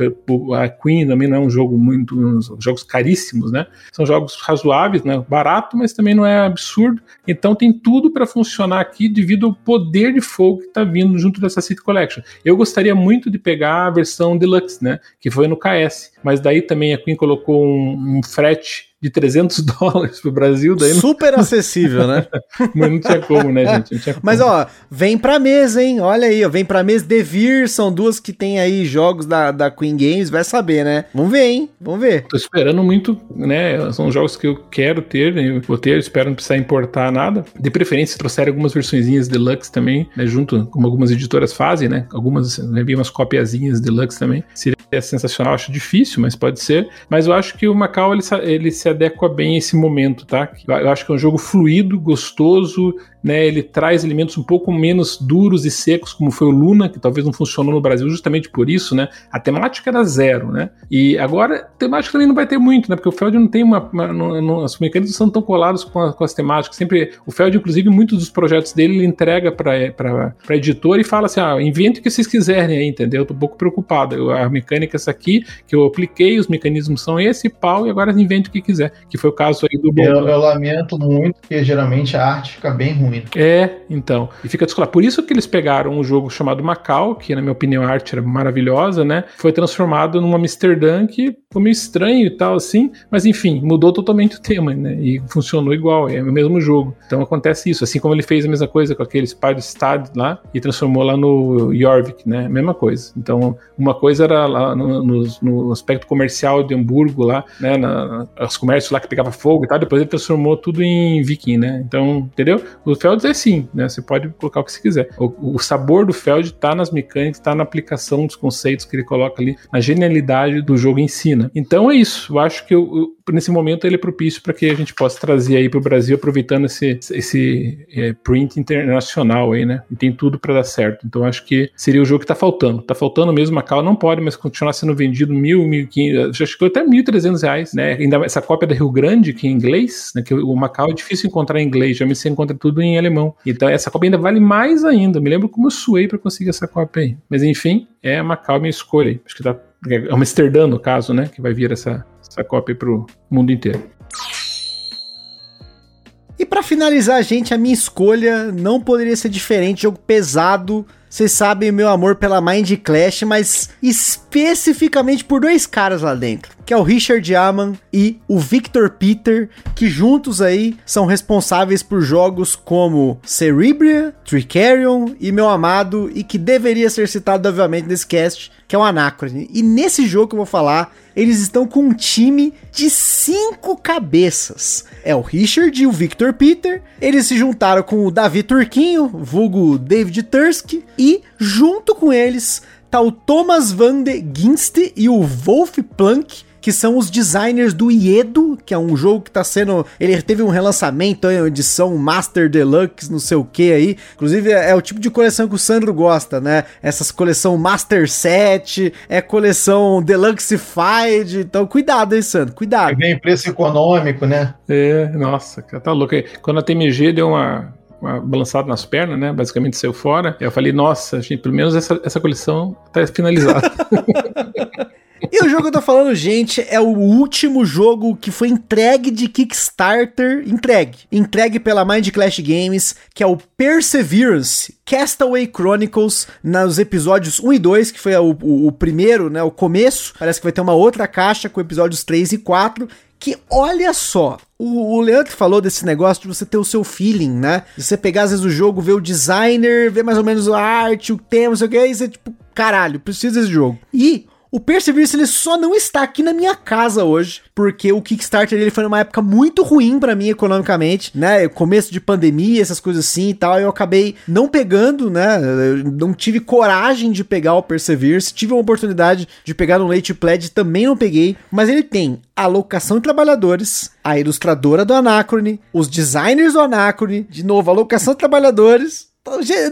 S2: A Queen também não é um jogo muito. Jogos caríssimos, né? São jogos razoáveis, né? Barato, mas também não é absurdo. Então tem tudo para funcionar aqui devido ao poder de fogo que tá vindo junto dessa City Collection. Eu gostaria muito de pegar a versão Né? Que foi no KS. Mas daí também a Queen colocou um, um frete de 300 [laughs] dólares pro Brasil. Daí
S1: Super não... acessível, né? [laughs]
S2: Mas não tinha como, né, gente? Como.
S1: Mas, ó, vem pra mesa, hein? Olha aí, ó, vem pra mesa. Devir, são duas que tem aí jogos da, da Queen Games, vai saber, né? Vamos ver, hein? Vamos ver.
S2: Tô esperando muito, né? São jogos que eu quero ter, né? Vou ter, espero não precisar importar nada. De preferência, trouxeram algumas versõezinhas deluxe também, né? Junto, como algumas editoras fazem, né? Algumas, né? Umas copiazinhas deluxe também. Seria sensacional, acho difícil, mas pode ser. Mas eu acho que o Macau, ele, ele se adequa bem a esse momento, tá? Eu acho que é um jogo fluido, gostoso, né, ele traz elementos um pouco menos duros e secos, como foi o Luna, que talvez não funcionou no Brasil justamente por isso, né? A temática era zero, né? E agora a temática também não vai ter muito, né? Porque o Feld não tem uma. uma não, não, as mecânicas não são tão coladas com, a, com, as temáticas. Sempre o Feld, inclusive, muitos dos projetos dele ele entrega para a editora e fala assim: ah, invente o que vocês quiserem aí, entendeu? Eu tô um pouco preocupado. Eu, a mecânica é essa aqui, que eu apliquei, os mecanismos são esse, pau, e agora invente o que quiser. Que foi o caso aí do
S3: eu, eu lamento muito, porque geralmente a arte fica bem ruim
S2: é, então. E fica descolado. Por isso que eles pegaram um jogo chamado Macau, que na minha opinião a arte era maravilhosa, né? Foi transformado numa Amsterdã que ficou meio estranho e tal, assim. Mas enfim, mudou totalmente o tema, né? E funcionou igual, é o mesmo jogo. Então acontece isso. Assim como ele fez a mesma coisa com aquele Spider Stad lá e transformou lá no Jorvik, né? Mesma coisa. Então, uma coisa era lá no, no, no aspecto comercial de Hamburgo, lá, né? Na, os comércios lá que pegava fogo e tal. Depois ele transformou tudo em viking, né? Então, entendeu? O Feld é sim, né? Você pode colocar o que você quiser. O, o sabor do Feld tá nas mecânicas, tá na aplicação dos conceitos que ele coloca ali, na genialidade do jogo em si, né? Então é isso. Eu acho que eu, eu, nesse momento ele é propício para que a gente possa trazer aí para o Brasil, aproveitando esse, esse é, print internacional aí, né? E tem tudo para dar certo. Então acho que seria o jogo que tá faltando. Tá faltando mesmo, Macau não pode mais continuar sendo vendido mil, mil quinhentos, já chegou até mil trezentos reais, né? Ainda essa cópia da Rio Grande, que é em inglês, né? Que o Macau é difícil encontrar em inglês, já me se encontra tudo em alemão. Então essa cópia ainda vale mais ainda. Me lembro como eu suei para conseguir essa cópia aí. Mas enfim, é uma calma escolha. Acho que tá, Amsterdã, no caso, né? Que vai vir essa, essa cópia pro mundo inteiro.
S1: E para finalizar, gente, a minha escolha não poderia ser diferente. Jogo pesado. Vocês sabem meu amor pela Mind Clash, mas especificamente por dois caras lá dentro, que é o Richard Aman e o Victor Peter, que juntos aí são responsáveis por jogos como Cerebria, Tricarion e meu amado, e que deveria ser citado obviamente nesse cast, que é o Anacrone. E nesse jogo que eu vou falar, eles estão com um time de cinco cabeças. É o Richard e o Victor Peter. Eles se juntaram com o Davi Turquinho, vulgo David Tursk, e junto com eles tá o Thomas van de Ginste e o Wolf Planck que são os designers do Iedo, que é um jogo que tá sendo. Ele teve um relançamento, uma edição Master Deluxe, não sei o que aí. Inclusive, é, é, o tipo de coleção que o Sandro gosta, né? Essas coleção Master Set, é coleção Deluxefied. Então, cuidado aí, Sandro, cuidado. É
S3: bem preço econômico, né?
S2: É, nossa, tá louco. Quando a TMG deu uma balançada nas pernas, né? Basicamente saiu fora. Eu falei, nossa, gente, pelo menos essa, essa coleção tá finalizada. [laughs]
S1: E o jogo que eu tô falando, gente, é o último jogo que foi entregue de Kickstarter. Entregue. Entregue pela Mind Clash Games, que é o Perseverance Castaway Chronicles, nos episódios 1 e 2, que foi o, o, o primeiro, né? O começo. Parece que vai ter uma outra caixa com episódios 3 e 4 que olha só, o, o Leandro falou desse negócio de você ter o seu feeling, né? De você pegar às vezes o jogo, ver o designer, ver mais ou menos a arte, o tema, não sei o que, e você tipo, caralho, preciso desse jogo. E o Perseverance ele só não está aqui na minha casa hoje, porque o Kickstarter ele foi numa época muito ruim para mim economicamente, né? Começo de pandemia, essas coisas assim e tal, eu acabei não pegando, né? Eu não tive coragem de pegar o Perseverance, tive uma oportunidade de pegar no Late Pledge, também não peguei, mas ele tem a alocação de trabalhadores, a ilustradora do Anacrone, os designers do Anacrone, de novo, a alocação de trabalhadores,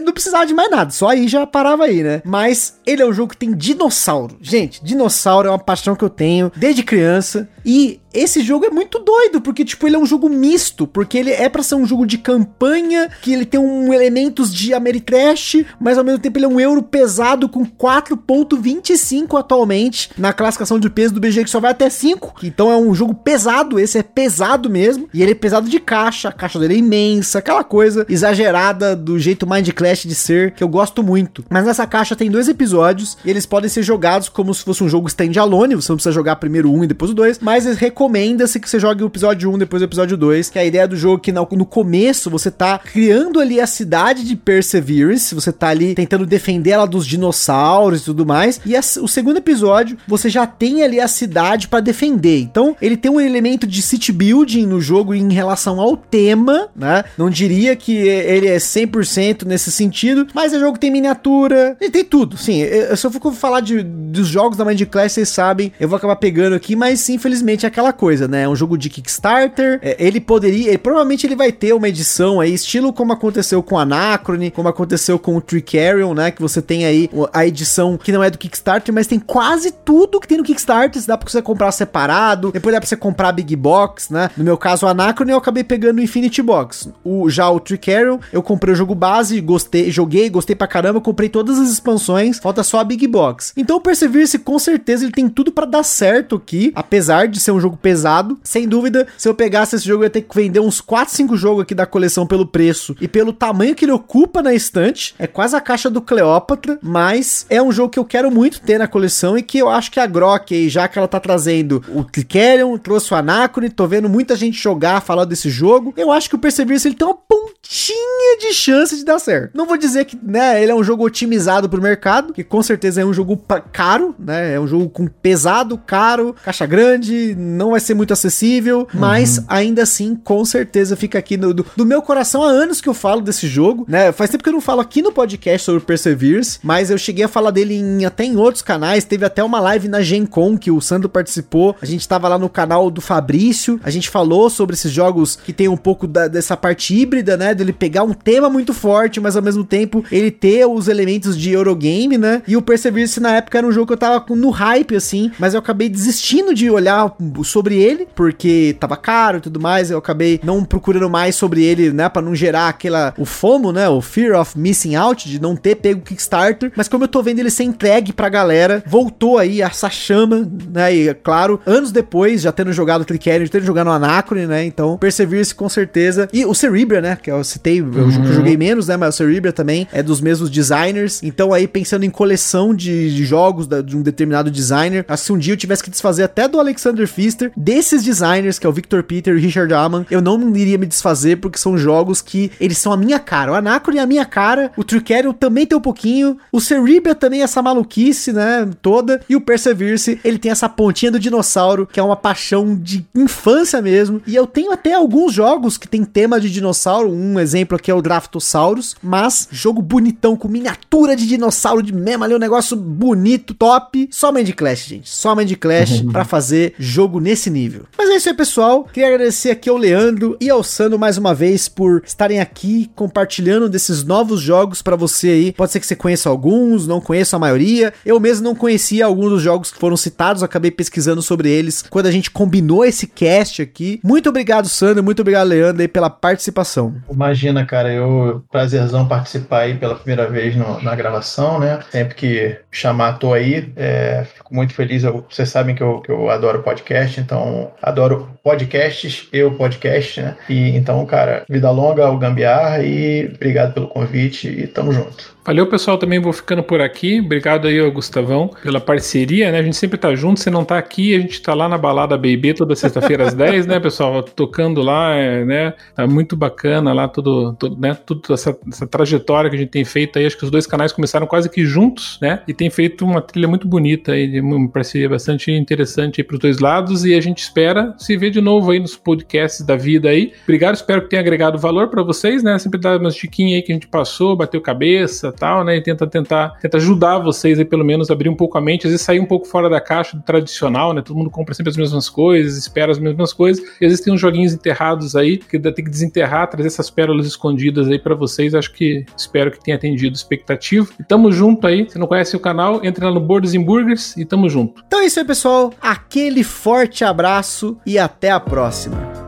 S1: não precisava de mais nada, só aí já parava aí, né? Mas ele é um jogo que tem dinossauro. Gente, dinossauro é uma paixão que eu tenho desde criança. E esse jogo é muito doido, porque, tipo, ele é um jogo misto, porque ele é para ser um jogo de campanha, que ele tem um elementos de Ameritrash, mas ao mesmo tempo ele é um euro pesado com 4.25 atualmente, na classificação de peso do BG que só vai até 5, então é um jogo pesado, esse é pesado mesmo, e ele é pesado de caixa, a caixa dele é imensa, aquela coisa exagerada do jeito Mind Clash de ser, que eu gosto muito. Mas nessa caixa tem dois episódios, e eles podem ser jogados como se fosse um jogo standalone, você não precisa jogar primeiro um e depois o dois, mas eles recomenda-se que você jogue o episódio 1 depois o episódio 2, que é a ideia do jogo é que no, começo você tá criando ali a cidade de Perseverance, você tá ali tentando defender ela dos dinossauros e tudo mais, e a, o segundo episódio você já tem ali a cidade para defender. Então, ele tem um elemento de city building no jogo em relação ao tema, né? Não diria que ele é 100% nesse sentido, mas o jogo tem miniatura, ele tem tudo. Sim, eu, se eu for falar de, dos jogos da Mind Class, vocês sabem, eu vou acabar pegando aqui, mas infelizmente é aquela coisa, né? É um jogo de Kickstarter. É, ele poderia, ele, provavelmente ele vai ter uma edição aí, estilo como aconteceu com Anacrone, como aconteceu com o Tricarion, né? Que você tem aí a edição que não é do Kickstarter, mas tem quase tudo que tem no Kickstarter. Dá pra você comprar separado, depois dá pra você comprar Big Box, né? No meu caso, o Anacrone eu acabei pegando o Infinity Box. O, já o Tricarion, eu comprei o jogo base, gostei, joguei, gostei pra caramba, comprei todas as expansões, falta só a Big Box. Então o Perseverance, com certeza, ele tem tudo para dar certo aqui, apesar de ser um jogo pesado. Sem dúvida, se eu pegasse esse jogo, eu ia ter que vender uns 4, 5 jogos aqui da coleção pelo preço e pelo tamanho que ele ocupa na estante. É quase a caixa do Cleópatra, mas é um jogo que eu quero muito ter na coleção e que eu acho que a Grok já que ela tá trazendo o Clickerion, trouxe o Anacrone, tô vendo muita gente jogar, falar desse jogo. Eu acho que o Perseverance ele tem uma pontinha de chance de dar certo. Não vou dizer que, né, ele é um jogo otimizado pro mercado, que com certeza é um jogo caro, né? É um jogo com pesado, caro, caixa grande, não vai ser muito acessível, mas uhum. ainda assim, com certeza fica aqui no, do, do, meu coração há anos que eu falo desse jogo, né? Faz tempo que eu não falo aqui no podcast sobre Perseverance, mas eu cheguei a falar dele em, até em outros canais, teve até uma live na Gen Con que o Sandro participou, a gente tava lá no canal do Fabrício, a gente falou sobre esses jogos que tem um pouco da, dessa parte híbrida, né? Dele pegar um tema muito forte, mas ao mesmo tempo ele ter os elementos de Eurogame, né? E o Perseverance na época era um jogo que eu tava no hype, assim, mas eu acabei desistindo de olhar sobre ele, porque tava caro e tudo mais, eu acabei não procurando mais sobre ele, né, para não gerar aquela o FOMO, né, o fear of missing out de não ter pego o Kickstarter, mas como eu tô vendo ele ser entregue pra galera, voltou aí essa chama, né, e claro, anos depois, já tendo jogado Clickerion, tendo jogado o Anacrone, né, então Perseverance com certeza, e o Cerebria, né, que eu citei, eu uhum. joguei menos, né, mas o Cerebria também é dos mesmos designers, então aí pensando em coleção de, de jogos da, de um determinado designer, se um dia eu tivesse que desfazer até do Alexander Pfister, desses designers, que é o Victor Peter e Richard Alman, eu não iria me desfazer porque são jogos que eles são a minha cara. O Anacron é a minha cara, o Tricerion também tem um pouquinho, o Cerebria também é essa maluquice, né, toda, e o Perseverance, ele tem essa pontinha do dinossauro, que é uma paixão de infância mesmo, e eu tenho até alguns jogos que tem tema de dinossauro, um exemplo aqui é o Draftosaurus, mas jogo bonitão, com miniatura de dinossauro de mesmo ali, um negócio bonito, top, só Mind Clash, gente, só Mind Clash [laughs] pra fazer jogo nesse nível. Mas é isso aí, pessoal. Queria agradecer aqui ao Leandro e ao Sandro mais uma vez por estarem aqui compartilhando desses novos jogos para você aí. Pode ser que você conheça alguns, não conheça a maioria. Eu mesmo não conhecia alguns dos jogos que foram citados, acabei pesquisando sobre eles quando a gente combinou esse cast aqui. Muito obrigado, Sandro, muito obrigado, Leandro, aí pela participação.
S3: Imagina, cara, eu prazerzão participar aí pela primeira vez no, na gravação, né? Sempre que chamar, tô aí. É, fico muito feliz. Eu, vocês sabem que eu, que eu adoro podcast, então adoro podcasts, eu podcast, né? E então, cara, vida longa ao Gambiarra e obrigado pelo convite e tamo junto.
S2: Valeu, pessoal. Também vou ficando por aqui. Obrigado aí, Gustavão, pela parceria, né? A gente sempre tá junto. Você não tá aqui, a gente tá lá na balada BB toda sexta-feira às [laughs] 10, né, pessoal? Tocando lá, né? Tá muito bacana lá, tudo, tudo né? Tudo essa, essa, trajetória que a gente tem feito aí. Acho que os dois canais começaram quase que juntos, né? E tem feito uma trilha muito bonita aí, uma parceria bastante interessante aí pros dois lados. E a gente espera se ver de novo aí nos podcasts da vida aí. Obrigado, espero que tenha agregado valor para vocês, né? Sempre dar umas diquinhas aí que a gente passou, bateu cabeça tal, né? E tenta tentar tenta ajudar vocês aí, pelo menos, abrir um pouco a mente, às vezes sair um pouco fora da caixa do tradicional, né? Todo mundo compra sempre as mesmas coisas, espera as mesmas coisas, e às vezes tem uns joguinhos enterrados aí que tem que desenterrar, trazer essas pérolas escondidas aí para vocês. Acho que espero que tenha atendido expectativa. E tamo junto aí. Se não conhece o canal, entre lá no Boards Burgers e tamo junto.
S1: Então é isso aí, pessoal. Aquele forte abraço e até a próxima.